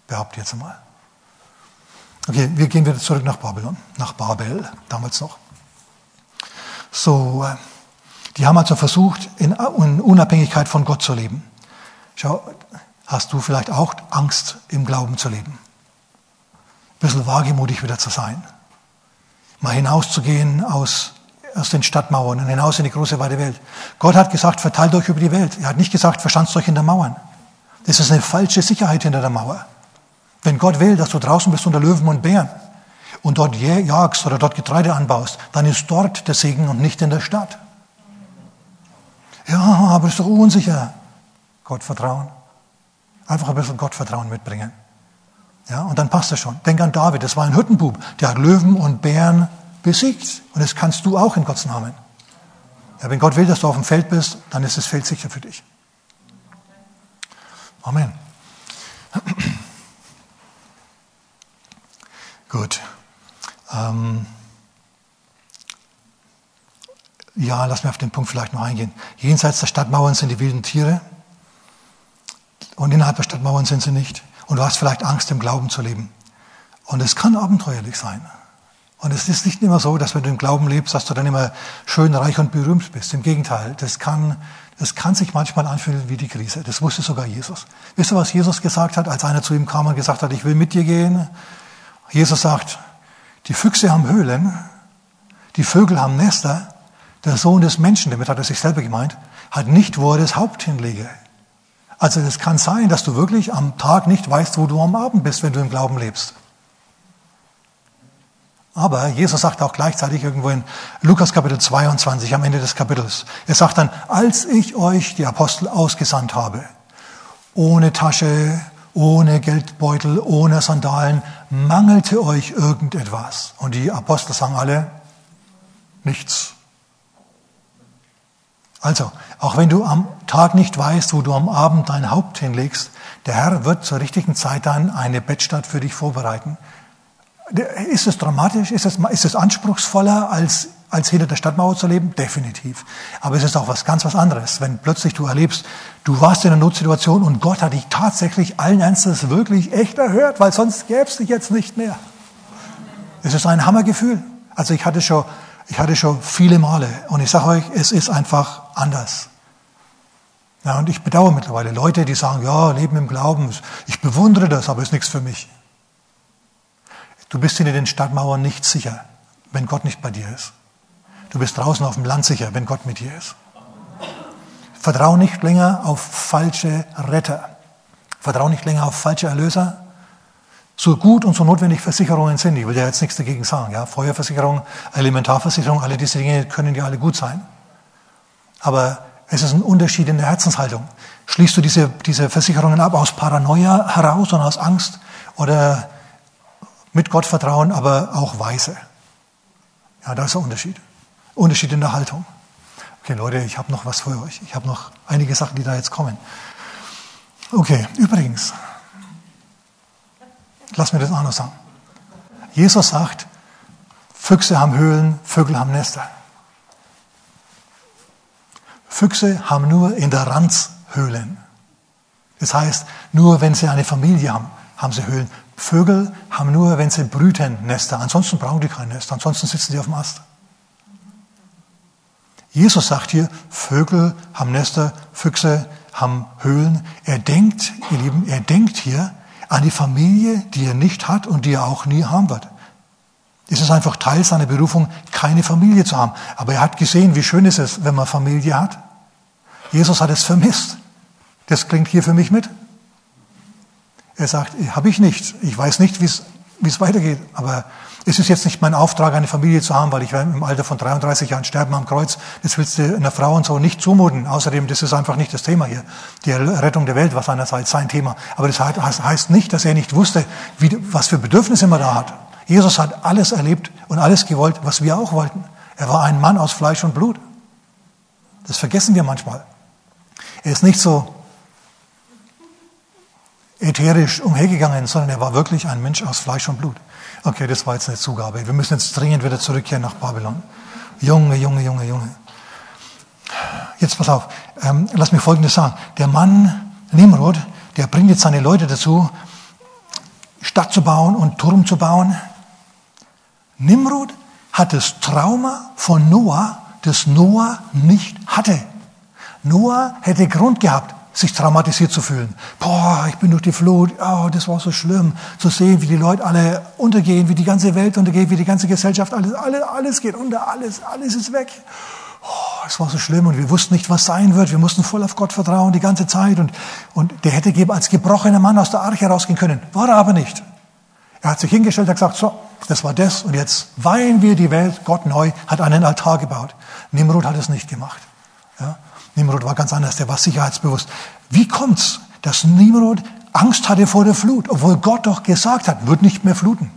behaupte jetzt mal. Okay, wir gehen wieder zurück nach Babylon, nach Babel, damals noch. So, äh, die haben also versucht, in Unabhängigkeit von Gott zu leben. Schau, hast du vielleicht auch Angst, im Glauben zu leben? Ein bisschen wagemutig wieder zu sein. Mal hinauszugehen aus, aus den Stadtmauern und hinaus in die große weite Welt. Gott hat gesagt, verteilt euch über die Welt. Er hat nicht gesagt, verschanzt euch in der Mauern. Das ist eine falsche Sicherheit hinter der Mauer. Wenn Gott will, dass du draußen bist unter Löwen und Bären und dort jagst oder dort Getreide anbaust, dann ist dort der Segen und nicht in der Stadt. Ja, aber ist doch unsicher. Gott vertrauen. Einfach ein bisschen Gottvertrauen mitbringen. Ja, und dann passt das schon. Denk an David, das war ein Hüttenbub, der hat Löwen und Bären besiegt. Und das kannst du auch in Gottes Namen. Ja, wenn Gott will, dass du auf dem Feld bist, dann ist das Feld sicher für dich. Amen. [CLEARS THROAT] Gut. Ähm ja, lass mir auf den Punkt vielleicht noch eingehen. Jenseits der Stadtmauern sind die wilden Tiere und innerhalb der Stadtmauern sind sie nicht. Und du hast vielleicht Angst, im Glauben zu leben. Und es kann abenteuerlich sein. Und es ist nicht immer so, dass wenn du im Glauben lebst, dass du dann immer schön, reich und berühmt bist. Im Gegenteil, das kann, das kann sich manchmal anfühlen wie die Krise. Das wusste sogar Jesus. Wisst ihr, was Jesus gesagt hat, als einer zu ihm kam und gesagt hat, ich will mit dir gehen? Jesus sagt, die Füchse haben Höhlen, die Vögel haben Nester, der Sohn des Menschen, damit hat er sich selber gemeint, hat nicht, wo er das Haupt hinlege. Also es kann sein, dass du wirklich am Tag nicht weißt, wo du am Abend bist, wenn du im Glauben lebst. Aber Jesus sagt auch gleichzeitig irgendwo in Lukas Kapitel 22 am Ende des Kapitels, er sagt dann, als ich euch die Apostel ausgesandt habe, ohne Tasche, ohne Geldbeutel, ohne Sandalen, mangelte euch irgendetwas? Und die Apostel sagen alle, nichts. Also, auch wenn du am Tag nicht weißt, wo du am Abend dein Haupt hinlegst, der Herr wird zur richtigen Zeit dann eine Bettstatt für dich vorbereiten. Ist es dramatisch? Ist es, ist es anspruchsvoller als als hinter der Stadtmauer zu leben? Definitiv. Aber es ist auch was ganz was anderes, wenn plötzlich du erlebst, du warst in einer Notsituation und Gott hat dich tatsächlich allen Ernstes wirklich echt erhört, weil sonst gäbe es dich jetzt nicht mehr. Es ist ein Hammergefühl. Also ich hatte schon, ich hatte schon viele Male und ich sage euch, es ist einfach anders. Ja, und ich bedauere mittlerweile Leute, die sagen, ja, Leben im Glauben, ich bewundere das, aber es ist nichts für mich. Du bist hinter den Stadtmauern nicht sicher, wenn Gott nicht bei dir ist. Du bist draußen auf dem Land sicher, wenn Gott mit dir ist. Vertrau nicht länger auf falsche Retter. Vertrau nicht länger auf falsche Erlöser. So gut und so notwendig Versicherungen sind, ich will ja jetzt nichts dagegen sagen, ja, Feuerversicherung, Elementarversicherung, alle diese Dinge können ja alle gut sein. Aber es ist ein Unterschied in der Herzenshaltung. Schließt du diese, diese Versicherungen ab aus Paranoia heraus und aus Angst oder mit Gottvertrauen, aber auch weise? Ja, da ist ein Unterschied. Unterschied in der Haltung. Okay, Leute, ich habe noch was für euch. Ich habe noch einige Sachen, die da jetzt kommen. Okay, übrigens, lass mir das noch sagen. Jesus sagt, Füchse haben Höhlen, Vögel haben Nester. Füchse haben nur in der Ranz Höhlen. Das heißt, nur wenn sie eine Familie haben, haben sie Höhlen. Vögel haben nur, wenn sie brüten, Nester. Ansonsten brauchen die kein Nest. Ansonsten sitzen sie auf dem Ast. Jesus sagt hier, Vögel haben Nester, Füchse haben Höhlen. Er denkt, ihr Lieben, er denkt hier die Familie, die er nicht hat und die er auch nie haben wird. Es ist einfach Teil seiner Berufung, keine Familie zu haben. Aber er hat gesehen, wie schön es ist, wenn man Familie hat. Jesus hat es vermisst. Das klingt hier für mich mit. Er sagt, habe ich nicht. Ich weiß nicht, wie es weitergeht. Aber es ist jetzt nicht mein Auftrag, eine Familie zu haben, weil ich im Alter von 33 Jahren sterben am Kreuz. Das willst du einer Frau und so nicht zumuten. Außerdem, das ist einfach nicht das Thema hier. Die Rettung der Welt war seinerseits sein Thema. Aber das heißt nicht, dass er nicht wusste, wie, was für Bedürfnisse man da hat. Jesus hat alles erlebt und alles gewollt, was wir auch wollten. Er war ein Mann aus Fleisch und Blut. Das vergessen wir manchmal. Er ist nicht so ätherisch umhergegangen, sondern er war wirklich ein Mensch aus Fleisch und Blut. Okay, das war jetzt eine Zugabe. Wir müssen jetzt dringend wieder zurückkehren nach Babylon. Junge, Junge, Junge, Junge. Jetzt pass auf, ähm, lass mich Folgendes sagen. Der Mann Nimrod, der bringt jetzt seine Leute dazu, Stadt zu bauen und Turm zu bauen. Nimrod hat das Trauma von Noah, das Noah nicht hatte. Noah hätte Grund gehabt, sich traumatisiert zu fühlen. Boah, ich bin durch die Flut, oh, das war so schlimm, zu sehen, wie die Leute alle untergehen, wie die ganze Welt untergeht, wie die ganze Gesellschaft, alles, alles, alles geht unter, alles, alles ist weg. Oh, es war so schlimm und wir wussten nicht, was sein wird. Wir mussten voll auf Gott vertrauen die ganze Zeit und, und der hätte als gebrochener Mann aus der Arche rausgehen können. War er aber nicht. Er hat sich hingestellt und gesagt, so, das war das und jetzt weihen wir die Welt, Gott neu, hat einen Altar gebaut. Nimrod hat es nicht gemacht. Ja? Nimrod war ganz anders, der war sicherheitsbewusst. Wie kommt's, dass Nimrod Angst hatte vor der Flut, obwohl Gott doch gesagt hat, wird nicht mehr fluten?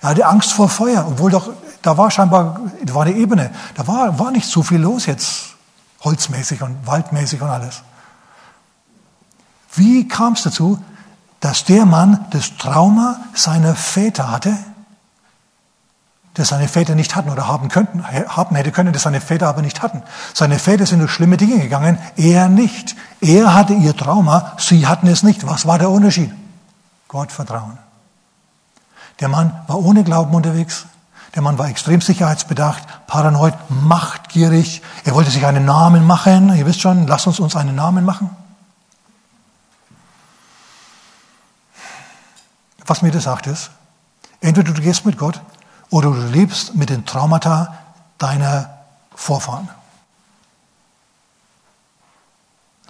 Er hatte Angst vor Feuer, obwohl doch, da war scheinbar, da war eine Ebene, da war, war nicht so viel los jetzt, holzmäßig und waldmäßig und alles. Wie kam es dazu, dass der Mann das Trauma seiner Väter hatte, das seine Väter nicht hatten oder haben könnten, haben hätte können, das seine Väter aber nicht hatten. Seine Väter sind durch schlimme Dinge gegangen, er nicht. Er hatte ihr Trauma, sie hatten es nicht. Was war der Unterschied? Gott vertrauen. Der Mann war ohne Glauben unterwegs. Der Mann war extrem sicherheitsbedacht, paranoid, machtgierig. Er wollte sich einen Namen machen. Ihr wisst schon, lasst uns uns einen Namen machen. Was mir das sagt ist, entweder du gehst mit Gott oder du lebst mit den Traumata deiner Vorfahren.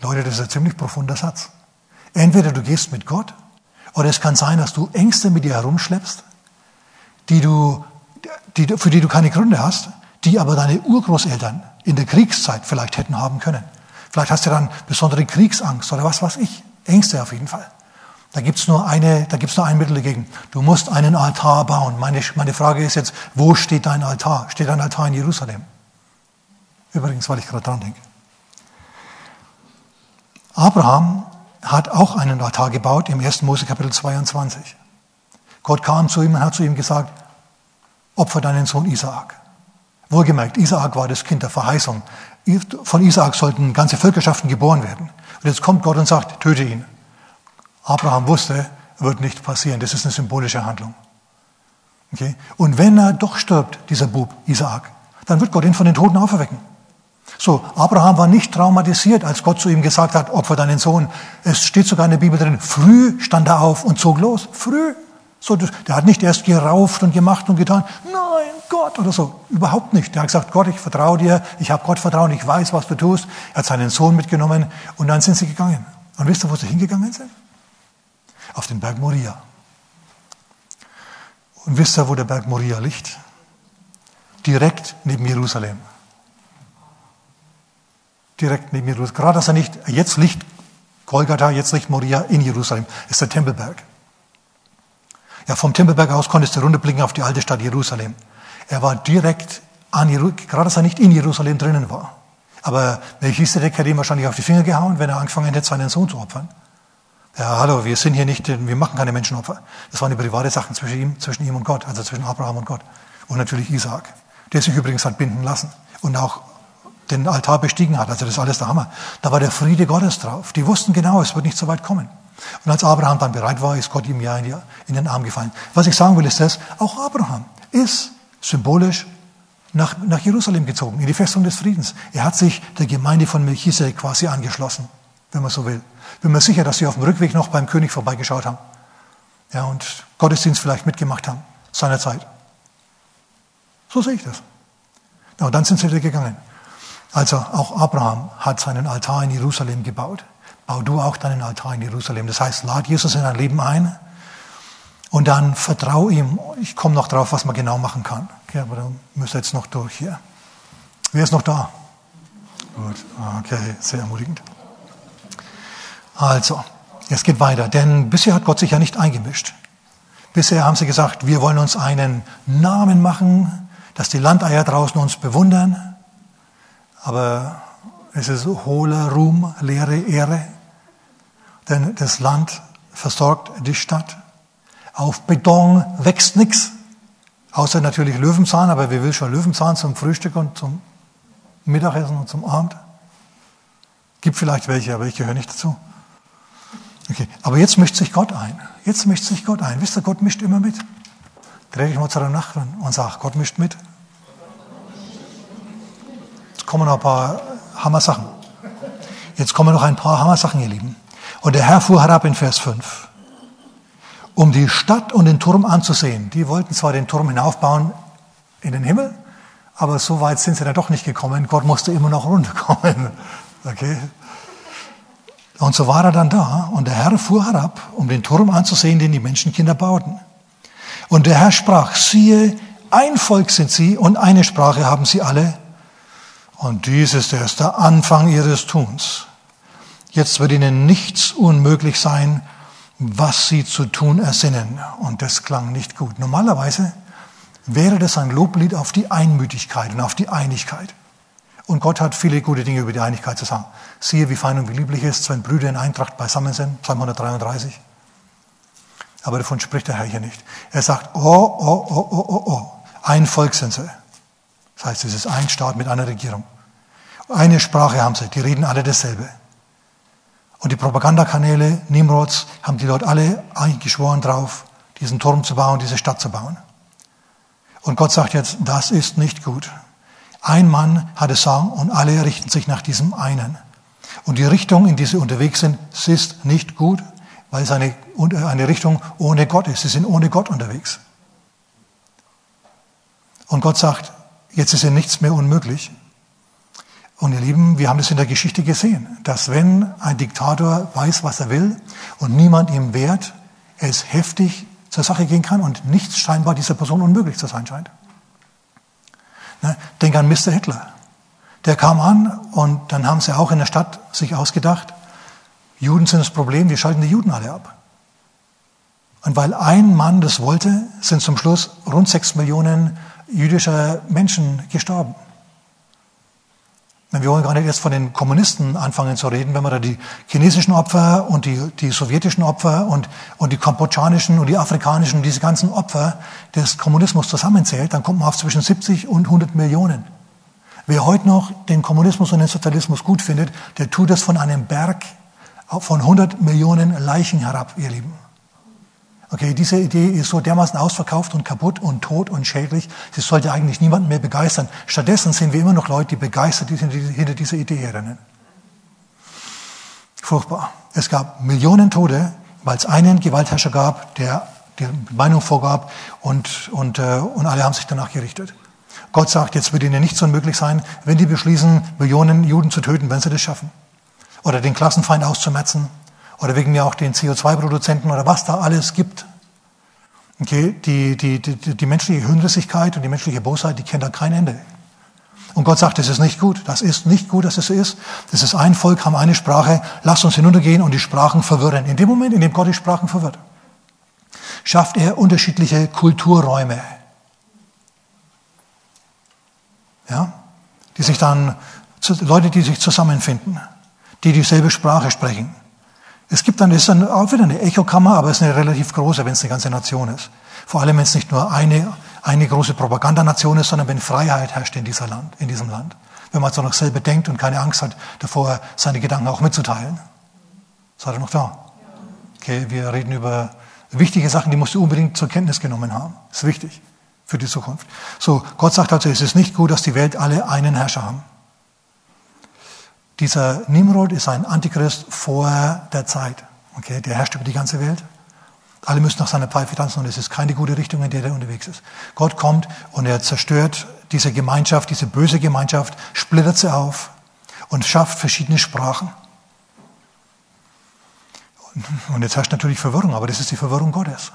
Leute, das ist ein ziemlich profunder Satz. Entweder du gehst mit Gott, oder es kann sein, dass du Ängste mit dir herumschleppst, die du, die, für die du keine Gründe hast, die aber deine Urgroßeltern in der Kriegszeit vielleicht hätten haben können. Vielleicht hast du dann besondere Kriegsangst oder was weiß ich. Ängste auf jeden Fall. Da nur eine, da gibt's nur ein Mittel dagegen. Du musst einen Altar bauen. Meine, meine Frage ist jetzt, wo steht dein Altar? Steht dein Altar in Jerusalem? Übrigens, weil ich gerade dran denke. Abraham hat auch einen Altar gebaut im 1. Mose Kapitel 22. Gott kam zu ihm und hat zu ihm gesagt, opfer deinen Sohn Isaak. Wohlgemerkt, Isaak war das Kind der Verheißung. Von Isaak sollten ganze Völkerschaften geboren werden. Und jetzt kommt Gott und sagt, töte ihn. Abraham wusste, wird nicht passieren. Das ist eine symbolische Handlung. Okay? Und wenn er doch stirbt, dieser Bub, Isaak, dann wird Gott ihn von den Toten auferwecken. So, Abraham war nicht traumatisiert, als Gott zu ihm gesagt hat, opfer deinen Sohn. Es steht sogar in der Bibel drin, früh stand er auf und zog los. Früh. So, der hat nicht erst gerauft und gemacht und getan. Nein, Gott oder so. Überhaupt nicht. Der hat gesagt, Gott, ich vertraue dir. Ich habe Gott vertrauen. Ich weiß, was du tust. Er hat seinen Sohn mitgenommen und dann sind sie gegangen. Und wisst ihr, wo sie hingegangen sind? Auf den Berg Moria. Und wisst ihr, wo der Berg Moria liegt? Direkt neben Jerusalem. Direkt neben Jerusalem. Gerade dass er nicht, jetzt liegt Golgatha, jetzt liegt Moria in Jerusalem. Ist der Tempelberg. Ja, vom Tempelberg aus konntest du runterblicken auf die alte Stadt Jerusalem. Er war direkt an Jerusalem, gerade dass er nicht in Jerusalem drinnen war. Aber Melchisedek hätte ihm wahrscheinlich auf die Finger gehauen, wenn er angefangen hätte, seinen Sohn zu opfern. Ja, hallo, wir sind hier nicht, wir machen keine Menschenopfer. Das waren die private Sachen zwischen ihm, zwischen ihm und Gott, also zwischen Abraham und Gott. Und natürlich Isaak, der sich übrigens hat binden lassen und auch den Altar bestiegen hat. Also das ist alles der Hammer. Da war der Friede Gottes drauf. Die wussten genau, es wird nicht so weit kommen. Und als Abraham dann bereit war, ist Gott ihm ja in, den Arm gefallen. Was ich sagen will, ist das, auch Abraham ist symbolisch nach, nach Jerusalem gezogen, in die Festung des Friedens. Er hat sich der Gemeinde von Melchisedek quasi angeschlossen, wenn man so will. Bin mir sicher, dass sie auf dem Rückweg noch beim König vorbeigeschaut haben. Ja, und Gottesdienst vielleicht mitgemacht haben, seinerzeit. So sehe ich das. Ja, und dann sind sie wieder gegangen. Also auch Abraham hat seinen Altar in Jerusalem gebaut. Bau du auch deinen Altar in Jerusalem. Das heißt, lad Jesus in dein Leben ein und dann vertrau ihm. Ich komme noch drauf, was man genau machen kann. Okay, aber dann müsst ihr jetzt noch durch hier. Wer ist noch da? Gut, okay, sehr ermutigend. Also, es geht weiter, denn bisher hat Gott sich ja nicht eingemischt. Bisher haben sie gesagt, wir wollen uns einen Namen machen, dass die Landeier draußen uns bewundern. Aber es ist hohler Ruhm, leere Ehre. Denn das Land versorgt die Stadt. Auf Beton wächst nichts. Außer natürlich Löwenzahn, aber wer will schon Löwenzahn zum Frühstück und zum Mittagessen und zum Abend? Gibt vielleicht welche, aber ich gehöre nicht dazu. Okay, aber jetzt mischt sich Gott ein. Jetzt mischt sich Gott ein. Wisst ihr, Gott mischt immer mit. Dreh dich mal zu deinem Nachbarn und sag, Gott mischt mit. Jetzt kommen noch ein paar Hammer-Sachen. Jetzt kommen noch ein paar Hammer-Sachen, ihr Lieben. Und der Herr fuhr herab in Vers 5 um die Stadt und den Turm anzusehen. Die wollten zwar den Turm hinaufbauen in den Himmel, aber so weit sind sie dann doch nicht gekommen. Gott musste immer noch runterkommen. [LAUGHS] Okay? Und so war er dann da und der Herr fuhr herab, um den Turm anzusehen, den die Menschenkinder bauten. Und der Herr sprach, siehe, ein Volk sind sie und eine Sprache haben sie alle. Und dies ist erst der Anfang ihres Tuns. Jetzt wird ihnen nichts unmöglich sein, was sie zu tun ersinnen. Und das klang nicht gut. Normalerweise wäre das ein Loblied auf die Einmütigkeit und auf die Einigkeit. Und Gott hat viele gute Dinge über die Einigkeit zu sagen. Siehe, wie fein und wie lieblich es ist, wenn Brüder in Eintracht beisammen sind. Psalm 133. Aber davon spricht der Herr hier nicht. Er sagt, oh, oh, oh, oh, oh, oh. Ein Volk sind sie. Das heißt, es ist ein Staat mit einer Regierung. Eine Sprache haben sie. Die reden alle dasselbe. Und die Propagandakanäle Nimrods haben die dort alle eingeschworen drauf, diesen Turm zu bauen, diese Stadt zu bauen. Und Gott sagt jetzt, das ist nicht gut. Ein Mann hat es sagen und alle richten sich nach diesem einen. Und die Richtung, in die sie unterwegs sind, ist nicht gut, weil es eine, eine Richtung ohne Gott ist. Sie sind ohne Gott unterwegs. Und Gott sagt, jetzt ist ja nichts mehr unmöglich. Und ihr Lieben, wir haben das in der Geschichte gesehen, dass wenn ein Diktator weiß, was er will und niemand ihm wehrt, es heftig zur Sache gehen kann und nichts scheinbar dieser Person unmöglich zu sein scheint. Ne? Denk an Mr. Hitler. Der kam an und dann haben sie auch in der Stadt sich ausgedacht, Juden sind das Problem, wir schalten die Juden alle ab. Und weil ein Mann das wollte, sind zum Schluss rund sechs Millionen jüdischer Menschen gestorben. Wir wollen gar nicht erst von den Kommunisten anfangen zu reden, wenn man da die chinesischen Opfer und die, die sowjetischen Opfer und, und die kambodschanischen und die afrikanischen, diese ganzen Opfer des Kommunismus zusammenzählt, dann kommt man auf zwischen 70 und 100 Millionen. Wer heute noch den Kommunismus und den Sozialismus gut findet, der tut das von einem Berg von 100 Millionen Leichen herab, ihr Lieben. Okay, diese Idee ist so dermaßen ausverkauft und kaputt und tot und schädlich, sie sollte eigentlich niemanden mehr begeistern. Stattdessen sehen wir immer noch Leute, die begeistert hinter dieser Idee herrennen. Furchtbar. Es gab Millionen Tote, weil es einen Gewaltherrscher gab, der die Meinung vorgab und, und, äh, und alle haben sich danach gerichtet. Gott sagt, jetzt wird ihnen nichts unmöglich sein, wenn die beschließen, Millionen Juden zu töten, wenn sie das schaffen. Oder den Klassenfeind auszumetzen oder wegen mir auch den CO2-Produzenten oder was da alles gibt. Okay, die, die, die, die menschliche Hirnrissigkeit und die menschliche Bosheit, die kennt da kein Ende. Und Gott sagt, das ist nicht gut, das ist nicht gut, dass es so ist. Das ist ein Volk, haben eine Sprache, lasst uns hinuntergehen und die Sprachen verwirren. In dem Moment, in dem Gott die Sprachen verwirrt, schafft er unterschiedliche Kulturräume. Ja? Die sich dann, Leute, die sich zusammenfinden, die dieselbe Sprache sprechen. Es gibt dann, ist dann auch wieder eine Echokammer, aber es ist eine relativ große, wenn es eine ganze Nation ist. Vor allem, wenn es nicht nur eine, eine große Propagandanation ist, sondern wenn Freiheit herrscht in, dieser Land, in diesem Land. Wenn man so noch selber denkt und keine Angst hat, davor seine Gedanken auch mitzuteilen. Seid ihr noch da? Okay, wir reden über wichtige Sachen, die musst du unbedingt zur Kenntnis genommen haben. Das ist wichtig. für die Zukunft. So, Gott sagt also, es ist nicht gut, dass die Welt alle einen Herrscher haben. Dieser Nimrod ist ein Antichrist vor der Zeit. Okay, der herrscht über die ganze Welt. Alle müssen nach seiner Pfeife tanzen und es ist keine gute Richtung, in der er unterwegs ist. Gott kommt und er zerstört diese Gemeinschaft, diese böse Gemeinschaft, splittert sie auf und schafft verschiedene Sprachen. Und jetzt herrscht natürlich Verwirrung, aber das ist die Verwirrung Gottes.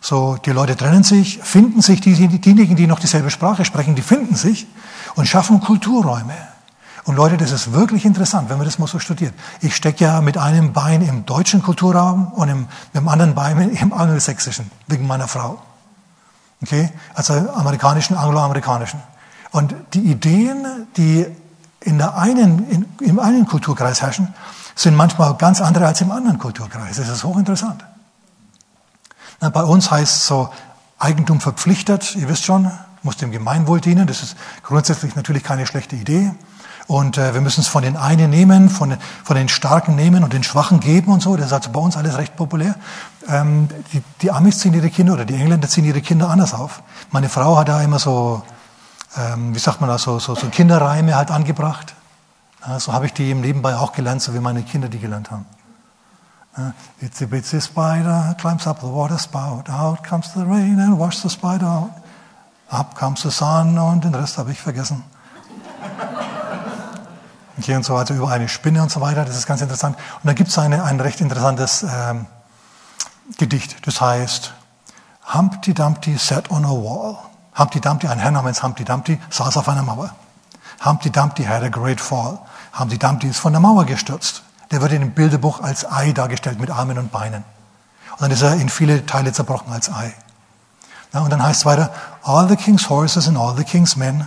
So, die Leute trennen sich, finden sich, diejenigen, die noch dieselbe Sprache sprechen, die finden sich und schaffen Kulturräume. Und Leute, das ist wirklich interessant, wenn man das mal so studiert. Ich stecke ja mit einem Bein im deutschen Kulturraum und im, mit dem anderen Bein im angelsächsischen, wegen meiner Frau. Okay? Also amerikanischen, angloamerikanischen. Und die Ideen, die in der einen, in, im einen Kulturkreis herrschen, sind manchmal ganz andere als im anderen Kulturkreis. Das ist hochinteressant. Na, bei uns heißt es so Eigentum verpflichtet, ihr wisst schon, muss dem Gemeinwohl dienen. Das ist grundsätzlich natürlich keine schlechte Idee. Und äh, wir müssen es von den einen nehmen, von, von den Starken nehmen und den Schwachen geben und so. Das ist also bei uns alles recht populär. Ähm, die, die Amis ziehen ihre Kinder oder die Engländer ziehen ihre Kinder anders auf. Meine Frau hat da immer so, ähm, wie sagt man das, so, so, so Kinderreime halt angebracht. Ja, so habe ich die eben nebenbei auch gelernt, so wie meine Kinder die gelernt haben. Uh, itsy bitsy spider climbs up the water spout. Out comes the rain and washes the spider out. Up comes the sun und den Rest habe ich vergessen. Okay, und so weiter, über eine Spinne und so weiter, das ist ganz interessant. Und da gibt es ein recht interessantes ähm, Gedicht, das heißt Humpty Dumpty sat on a wall. Humpty Dumpty, ein Herr namens Humpty Dumpty, saß auf einer Mauer. Humpty Dumpty had a great fall. Humpty Dumpty ist von der Mauer gestürzt. Der wird in dem Bilderbuch als Ei dargestellt mit Armen und Beinen. Und dann ist er in viele Teile zerbrochen als Ei. Ja, und dann heißt es weiter, all the king's horses and all the king's men,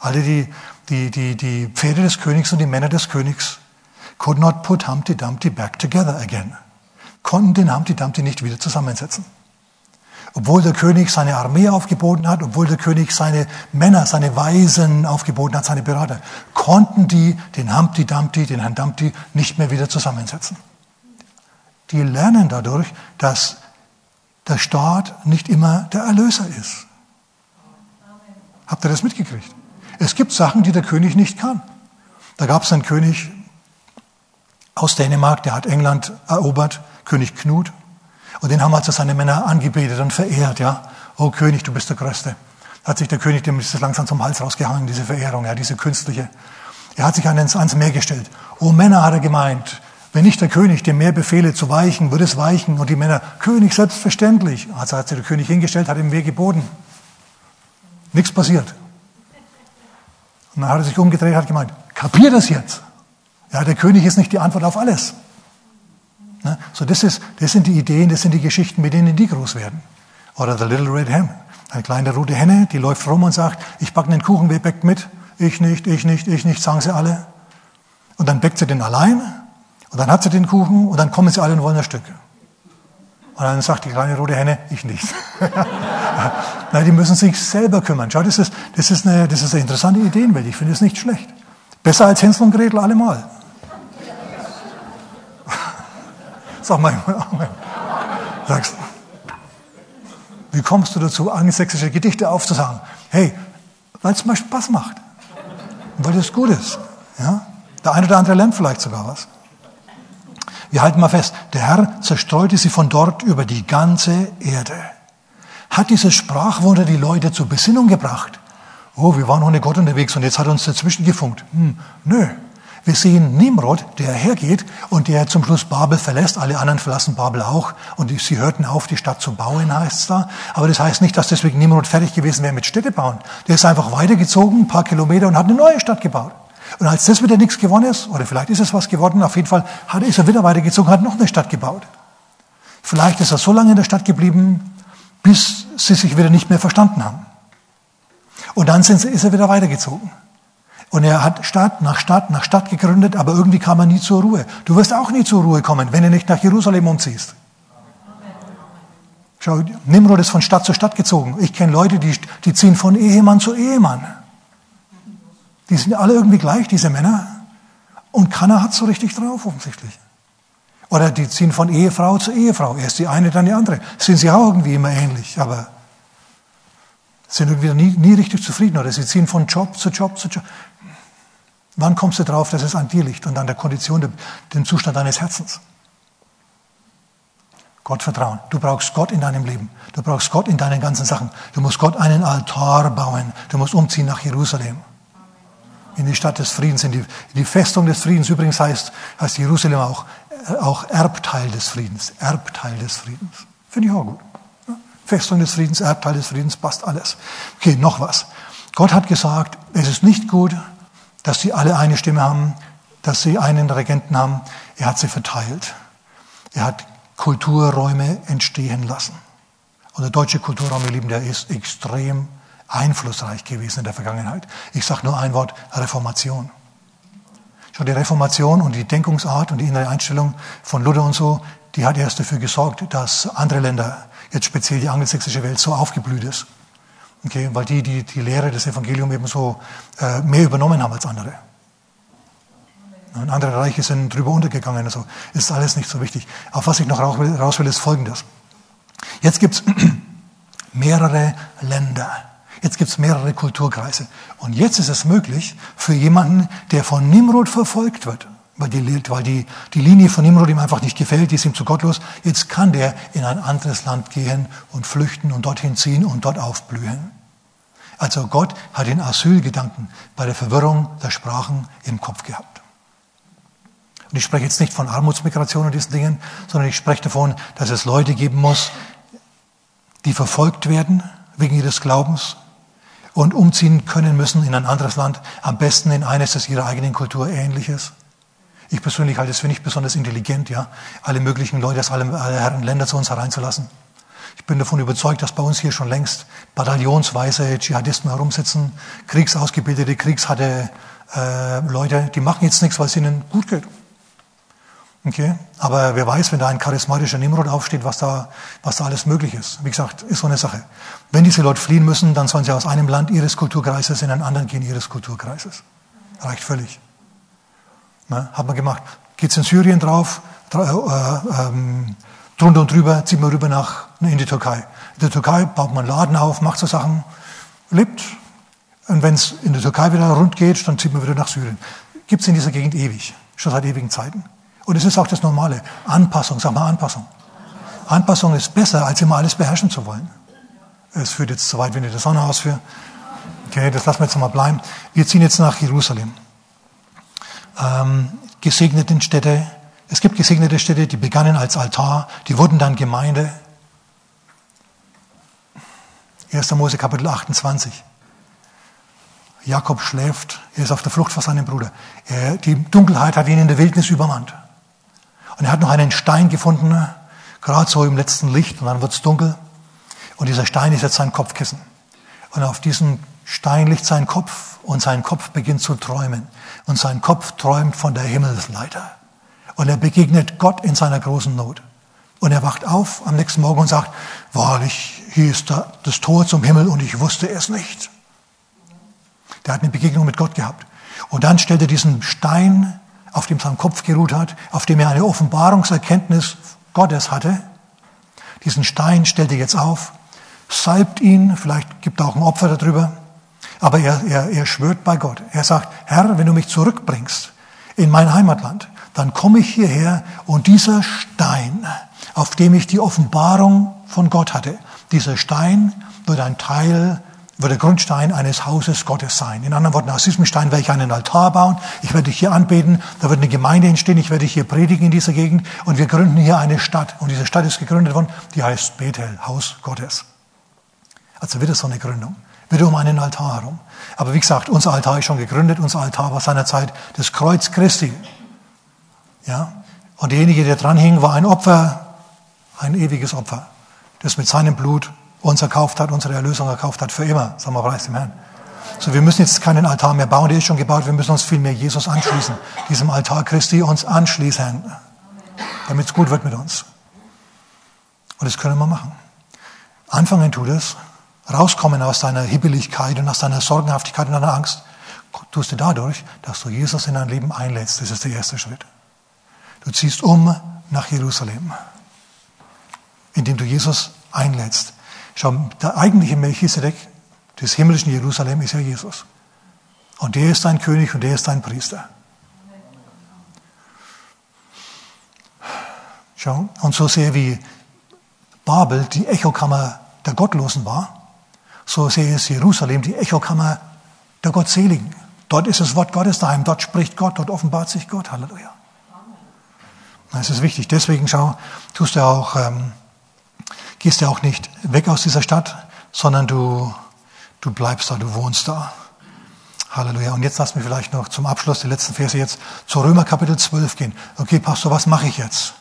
alle die die, die, die Pferde des Königs und die Männer des Königs could not put Humpty Dumpty back together again. Konnten den Humpty Dumpty nicht wieder zusammensetzen. Obwohl der König seine Armee aufgeboten hat, obwohl der König seine Männer, seine Weisen aufgeboten hat, seine Berater, konnten die den Humpty Dumpty, den Herrn Dumpty nicht mehr wieder zusammensetzen. Die lernen dadurch, dass der Staat nicht immer der Erlöser ist. Habt ihr das mitgekriegt? Es gibt Sachen, die der König nicht kann. Da gab es einen König aus Dänemark, der hat England erobert, König Knut. Und den haben also seine Männer angebetet und verehrt, ja. Oh König, du bist der Größte. Da hat sich der König, dem ist das langsam zum Hals rausgehangen, diese Verehrung, ja, diese künstliche. Er hat sich ans, ans Meer gestellt. Oh Männer, hat er gemeint, wenn nicht der König dem Meer befehle zu weichen, würde es weichen. Und die Männer, König, selbstverständlich. Also hat sich der König hingestellt, hat ihm Weg geboten. Nichts passiert. Und dann hat er sich umgedreht und hat gemeint, kapier das jetzt. Ja, der König ist nicht die Antwort auf alles. Ne? So, das, ist, das sind die Ideen, das sind die Geschichten, mit denen die groß werden. Oder The Little Red Hen. Eine kleine rote Henne, die läuft rum und sagt, ich backe einen Kuchen, wer backt mit? Ich nicht, ich nicht, ich nicht, sagen sie alle. Und dann backt sie den allein. Und dann hat sie den Kuchen und dann kommen sie alle und wollen ein Stück. Und dann sagt die kleine rote Henne, ich nicht. [LAUGHS] Nein, die müssen sich selber kümmern. Schau, das ist, das ist, eine, das ist eine interessante Ideenwelt. Ich finde es nicht schlecht. Besser als Hänsel und Gretel allemal. [LAUGHS] Sag mal, [LAUGHS] sagst wie kommst du dazu, angelsächsische Gedichte aufzusagen? Hey, weil es mal Spaß macht. Und weil das gut ist. Ja? Der eine oder andere lernt vielleicht sogar was. Wir halten mal fest, der Herr zerstreute sie von dort über die ganze Erde. Hat dieses Sprachwunder die Leute zur Besinnung gebracht? Oh, wir waren ohne Gott unterwegs und jetzt hat er uns dazwischen gefunkt. Hm, nö. Wir sehen Nimrod, der hergeht und der zum Schluss Babel verlässt. Alle anderen verlassen Babel auch. Und sie hörten auf, die Stadt zu bauen, heißt es da. Aber das heißt nicht, dass deswegen Nimrod fertig gewesen wäre mit Städtebauen. Der ist einfach weitergezogen, ein paar Kilometer und hat eine neue Stadt gebaut. Und als das wieder nichts geworden ist, oder vielleicht ist es was geworden, auf jeden Fall hat, ist er wieder weitergezogen, hat noch eine Stadt gebaut. Vielleicht ist er so lange in der Stadt geblieben, bis sie sich wieder nicht mehr verstanden haben. Und dann sind, ist er wieder weitergezogen. Und er hat Stadt nach Stadt nach Stadt gegründet, aber irgendwie kam er nie zur Ruhe. Du wirst auch nie zur Ruhe kommen, wenn du nicht nach Jerusalem umziehst. Schau, Nimrod ist von Stadt zu Stadt gezogen. Ich kenne Leute, die, die ziehen von Ehemann zu Ehemann. Die sind alle irgendwie gleich, diese Männer. Und keiner hat so richtig drauf, offensichtlich. Oder die ziehen von Ehefrau zu Ehefrau. Erst die eine, dann die andere. Sind sie auch irgendwie immer ähnlich. Aber sind irgendwie nie, nie richtig zufrieden oder sie ziehen von Job zu Job zu Job. Wann kommst du drauf, dass es an dir liegt und an der Kondition, dem Zustand deines Herzens? Gott vertrauen. Du brauchst Gott in deinem Leben. Du brauchst Gott in deinen ganzen Sachen. Du musst Gott einen Altar bauen. Du musst umziehen nach Jerusalem. In die Stadt des Friedens, in die, in die Festung des Friedens. Übrigens heißt, heißt Jerusalem auch, äh, auch Erbteil des Friedens. Erbteil des Friedens. Finde ich auch gut. Festung des Friedens, Erbteil des Friedens, passt alles. Okay, noch was. Gott hat gesagt, es ist nicht gut, dass sie alle eine Stimme haben, dass sie einen Regenten haben. Er hat sie verteilt. Er hat Kulturräume entstehen lassen. Und der deutsche Kulturraum, ihr Lieben, der ist extrem einflussreich gewesen in der Vergangenheit. Ich sage nur ein Wort, Reformation. Schon die Reformation und die Denkungsart und die innere Einstellung von Luther und so, die hat erst dafür gesorgt, dass andere Länder, jetzt speziell die angelsächsische Welt, so aufgeblüht ist. Okay, weil die, die die Lehre des Evangeliums eben so äh, mehr übernommen haben als andere. Und andere Reiche sind drüber untergegangen. Also ist alles nicht so wichtig. Auf was ich noch raus will, raus will ist Folgendes. Jetzt gibt es [CLEARS THROAT] mehrere Länder. Jetzt gibt es mehrere Kulturkreise. Und jetzt ist es möglich für jemanden, der von Nimrod verfolgt wird, weil, die, weil die, die Linie von Nimrod ihm einfach nicht gefällt, die ist ihm zu gottlos, jetzt kann der in ein anderes Land gehen und flüchten und dorthin ziehen und dort aufblühen. Also Gott hat den Asylgedanken bei der Verwirrung der Sprachen im Kopf gehabt. Und ich spreche jetzt nicht von Armutsmigration und diesen Dingen, sondern ich spreche davon, dass es Leute geben muss, die verfolgt werden wegen ihres Glaubens und umziehen können müssen in ein anderes Land, am besten in eines, das ihrer eigenen Kultur ähnlich ist. Ich persönlich halte es für nicht besonders intelligent, ja, alle möglichen Leute aus allen, alle Herren Länder zu uns hereinzulassen. Ich bin davon überzeugt, dass bei uns hier schon längst bataillonsweise Dschihadisten herumsitzen, kriegsausgebildete, kriegsharte äh, Leute, die machen jetzt nichts, weil es ihnen gut geht. Okay? Aber wer weiß, wenn da ein charismatischer Nimrod aufsteht, was da, was da alles möglich ist. Wie gesagt, ist so eine Sache. Wenn diese Leute fliehen müssen, dann sollen sie aus einem Land ihres Kulturkreises in einen anderen gehen ihres Kulturkreises. Reicht völlig. Na, hat man gemacht. Geht's in Syrien drauf, äh, ähm, drunter und drüber, zieht man rüber nach, in die Türkei. In der Türkei baut man Laden auf, macht so Sachen, lebt. Und wenn es in der Türkei wieder rund geht, dann zieht man wieder nach Syrien. Gibt's in dieser Gegend ewig, schon seit ewigen Zeiten. Und es ist auch das Normale. Anpassung, sag mal Anpassung. Anpassung ist besser, als immer alles beherrschen zu wollen. Es führt jetzt zu weit, wenn ich das Sonne ausführe. Okay, das lassen wir jetzt mal bleiben. Wir ziehen jetzt nach Jerusalem. Ähm, gesegneten Städte. Es gibt gesegnete Städte, die begannen als Altar, die wurden dann Gemeinde. 1. Mose Kapitel 28. Jakob schläft, er ist auf der Flucht vor seinem Bruder. Er, die Dunkelheit hat ihn in der Wildnis übermannt. Und er hat noch einen Stein gefunden, gerade so im letzten Licht, und dann wird es dunkel. Und dieser Stein ist jetzt sein Kopfkissen. Und auf diesem Stein liegt sein Kopf und sein Kopf beginnt zu träumen. Und sein Kopf träumt von der Himmelsleiter. Und er begegnet Gott in seiner großen Not. Und er wacht auf am nächsten Morgen und sagt, wahrlich, hier ist das Tor zum Himmel und ich wusste es nicht. Der hat eine Begegnung mit Gott gehabt. Und dann stellt er diesen Stein auf dem sein Kopf geruht hat, auf dem er eine Offenbarungserkenntnis Gottes hatte. Diesen Stein stellt er jetzt auf, salbt ihn, vielleicht gibt er auch ein Opfer darüber, aber er, er, er schwört bei Gott. Er sagt, Herr, wenn du mich zurückbringst in mein Heimatland, dann komme ich hierher und dieser Stein, auf dem ich die Offenbarung von Gott hatte, dieser Stein wird ein Teil wird der Grundstein eines Hauses Gottes sein. In anderen Worten, aus diesem Stein werde ich einen Altar bauen, ich werde hier anbeten, da wird eine Gemeinde entstehen, ich werde hier predigen in dieser Gegend und wir gründen hier eine Stadt. Und diese Stadt ist gegründet worden, die heißt Bethel, Haus Gottes. Also wieder so eine Gründung, wieder um einen Altar herum. Aber wie gesagt, unser Altar ist schon gegründet, unser Altar war seinerzeit das Kreuz Christi. Ja? Und derjenige, der dran hing, war ein Opfer, ein ewiges Opfer, das mit seinem Blut uns erkauft hat, unsere Erlösung erkauft hat, für immer. Sagen wir preis dem Herrn. So, wir müssen jetzt keinen Altar mehr bauen, der ist schon gebaut. Wir müssen uns vielmehr Jesus anschließen. Diesem Altar Christi uns anschließen. Damit es gut wird mit uns. Und das können wir machen. Anfangen tut es. Rauskommen aus deiner Hibbeligkeit und aus deiner Sorgenhaftigkeit und deiner Angst. Tust du dadurch, dass du Jesus in dein Leben einlädst. Das ist der erste Schritt. Du ziehst um nach Jerusalem. Indem du Jesus einlädst. Schau, der eigentliche Melchisedek des himmlischen Jerusalem ist ja Jesus. Und der ist dein König und der ist dein Priester. Schau, und so sehr wie Babel die Echokammer der Gottlosen war, so sehr ist Jerusalem die Echokammer der Gottseligen. Dort ist das Wort Gottes daheim, dort spricht Gott, dort offenbart sich Gott. Halleluja. Das ist wichtig. Deswegen schau, tust du auch, ähm, gehst du auch nicht weg aus dieser Stadt, sondern du, du bleibst da, du wohnst da. Halleluja. Und jetzt lass mich vielleicht noch zum Abschluss die letzten Verse jetzt zu Römer Kapitel 12 gehen. Okay, Pastor, was mache ich jetzt?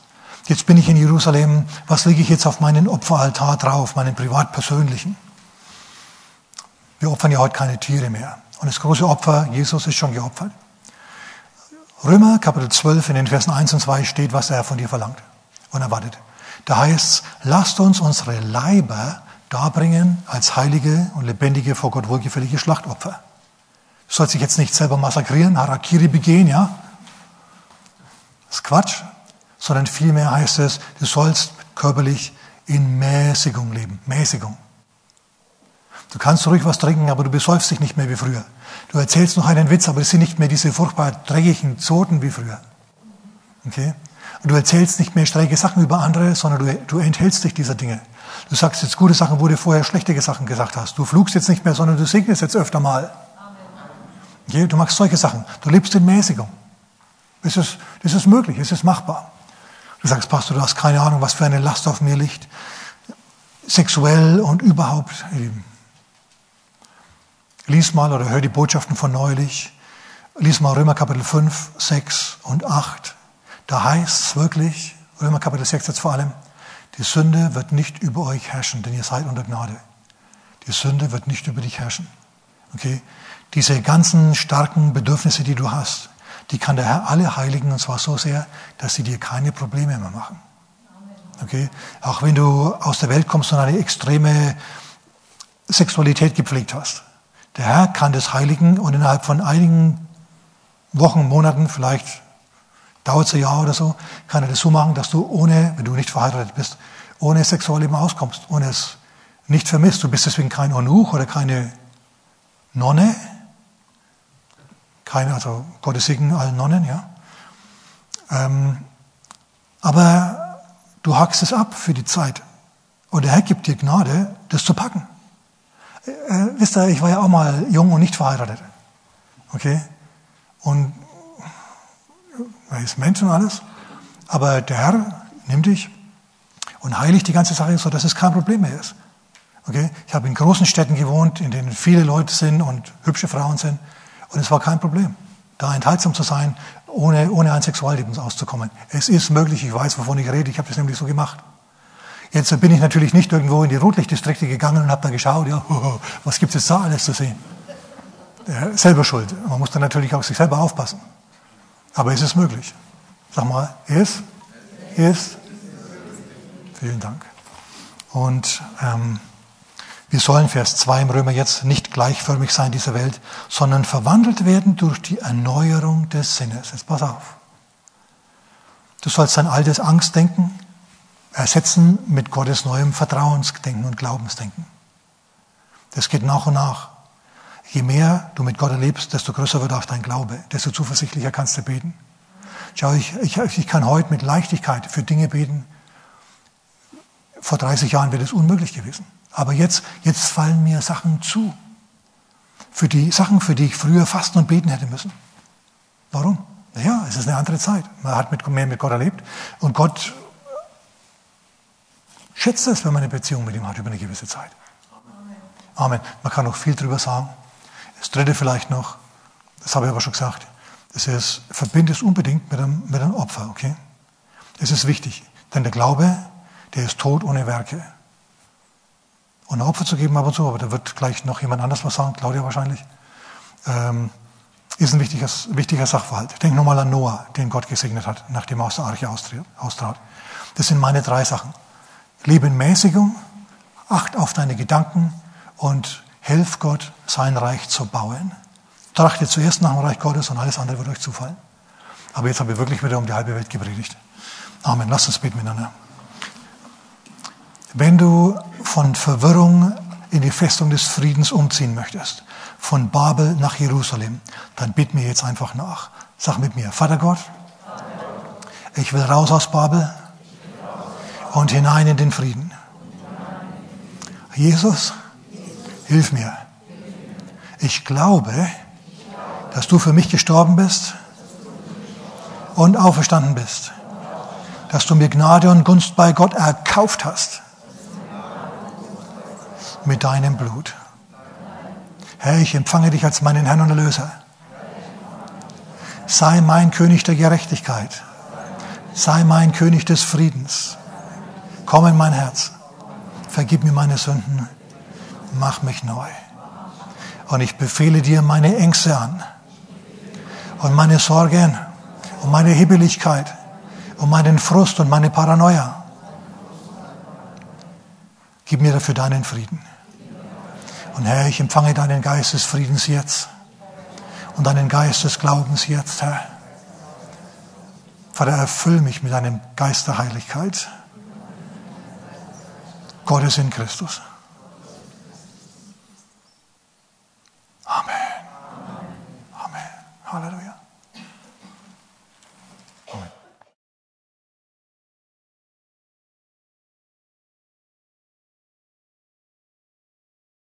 Jetzt bin ich in Jerusalem. Was lege ich jetzt auf meinen Opferaltar drauf, meinen privat-persönlichen? Wir opfern ja heute keine Tiere mehr. Und das große Opfer, Jesus ist schon geopfert. Römer Kapitel 12 in den Versen 1 und 2 steht, was er von dir verlangt und erwartet. Da heißt es, lasst uns unsere Leiber darbringen als heilige und lebendige, vor Gott wohlgefällige Schlachtopfer. Du sollst dich jetzt nicht selber massakrieren, Harakiri begehen, ja? Das ist Quatsch. Sondern vielmehr heißt es, du sollst körperlich in Mäßigung leben. Mäßigung. Du kannst ruhig was trinken, aber du besäufst dich nicht mehr wie früher. Du erzählst noch einen Witz, aber es sind nicht mehr diese furchtbar dreckigen Zoten wie früher. Okay? Du erzählst nicht mehr schräge Sachen über andere, sondern du, du enthältst dich dieser Dinge. Du sagst jetzt gute Sachen, wo du vorher schlechte Sachen gesagt hast. Du flugst jetzt nicht mehr, sondern du segnest jetzt öfter mal. Okay? Du machst solche Sachen. Du lebst in Mäßigung. Das ist, das ist möglich, es ist machbar. Du sagst, Pastor, du hast keine Ahnung, was für eine Last auf mir liegt. Sexuell und überhaupt. Lies mal oder hör die Botschaften von neulich. Lies mal Römer Kapitel 5, 6 und 8. Da heißt es wirklich, Römer Kapitel 6 jetzt vor allem, die Sünde wird nicht über euch herrschen, denn ihr seid unter Gnade. Die Sünde wird nicht über dich herrschen. Okay? Diese ganzen starken Bedürfnisse, die du hast, die kann der Herr alle heiligen und zwar so sehr, dass sie dir keine Probleme mehr machen. Okay? Auch wenn du aus der Welt kommst und eine extreme Sexualität gepflegt hast. Der Herr kann das heiligen und innerhalb von einigen Wochen, Monaten, vielleicht dauert es ein Jahr oder so, kann er das so machen, dass du ohne, wenn du nicht verheiratet bist, ohne Sexualleben auskommst, ohne es nicht vermisst. Du bist deswegen kein Onuch oder keine Nonne, keine, also Gottes Segen allen Nonnen, ja. Ähm, aber du hackst es ab für die Zeit. Und der Herr gibt dir Gnade, das zu packen. Äh, äh, wisst ihr, ich war ja auch mal jung und nicht verheiratet. Okay? Und er ist Mensch und alles. Aber der Herr nimmt dich und heiligt die ganze Sache, so dass es kein Problem mehr ist. Okay? Ich habe in großen Städten gewohnt, in denen viele Leute sind und hübsche Frauen sind. Und es war kein Problem, da enthaltsam zu sein, ohne, ohne ein Sexualleben auszukommen. Es ist möglich, ich weiß, wovon ich rede, ich habe das nämlich so gemacht. Jetzt bin ich natürlich nicht irgendwo in die Rotlichtdistrikte gegangen und habe da geschaut, ja, [LAUGHS] was gibt es da alles zu sehen? Selber schuld. Man muss dann natürlich auch sich selber aufpassen. Aber es ist möglich. Sag mal, ist? Ist? Vielen Dank. Und ähm, wir sollen, Vers 2 im Römer jetzt, nicht gleichförmig sein dieser Welt, sondern verwandelt werden durch die Erneuerung des Sinnes. Jetzt pass auf. Du sollst dein altes Angstdenken ersetzen mit Gottes neuem Vertrauensdenken und Glaubensdenken. Das geht nach und nach. Je mehr du mit Gott erlebst, desto größer wird auch dein Glaube, desto zuversichtlicher kannst du beten. Schau, ich, ich, ich kann heute mit Leichtigkeit für Dinge beten. Vor 30 Jahren wäre das unmöglich gewesen. Aber jetzt, jetzt fallen mir Sachen zu. Für die Sachen, für die ich früher fasten und beten hätte müssen. Warum? Naja, es ist eine andere Zeit. Man hat mit, mehr mit Gott erlebt. Und Gott schätzt es, wenn man eine Beziehung mit ihm hat über eine gewisse Zeit. Amen. Man kann noch viel drüber sagen. Das dritte vielleicht noch, das habe ich aber schon gesagt, das ist, verbinde es unbedingt mit einem, mit einem Opfer, okay? Das ist wichtig. Denn der Glaube, der ist tot ohne Werke und ein Opfer zu geben ab und zu, aber da wird gleich noch jemand anders was sagen, Claudia wahrscheinlich, ähm, ist ein wichtiger, wichtiger Sachverhalt. Denk nochmal an Noah, den Gott gesegnet hat, nachdem er aus der Arche austrat. Das sind meine drei Sachen. Lebe in Mäßigung, acht auf deine Gedanken und helf Gott, sein Reich zu bauen. Trachte zuerst nach dem Reich Gottes und alles andere wird euch zufallen. Aber jetzt habe ich wirklich wieder um die halbe Welt gepredigt. Amen. Lasst uns beten miteinander. Wenn du von Verwirrung in die Festung des Friedens umziehen möchtest, von Babel nach Jerusalem, dann bitt mir jetzt einfach nach. Sag mit mir, Vater Gott, ich will raus aus Babel und hinein in den Frieden. Jesus, hilf mir. Ich glaube, dass du für mich gestorben bist und auferstanden bist. Dass du mir Gnade und Gunst bei Gott erkauft hast. Mit deinem Blut. Herr, ich empfange dich als meinen Herrn und Erlöser. Sei mein König der Gerechtigkeit. Sei mein König des Friedens. Komm in mein Herz. Vergib mir meine Sünden. Mach mich neu. Und ich befehle dir meine Ängste an und meine Sorgen und meine Hibbeligkeit und meinen Frust und meine Paranoia. Gib mir dafür deinen Frieden. Und Herr, ich empfange deinen Geist des Friedens jetzt und deinen Geist des Glaubens jetzt, Herr. Vater, erfüll mich mit deinem Geist der Heiligkeit. Gottes in Christus. Amen. Amen. Halleluja.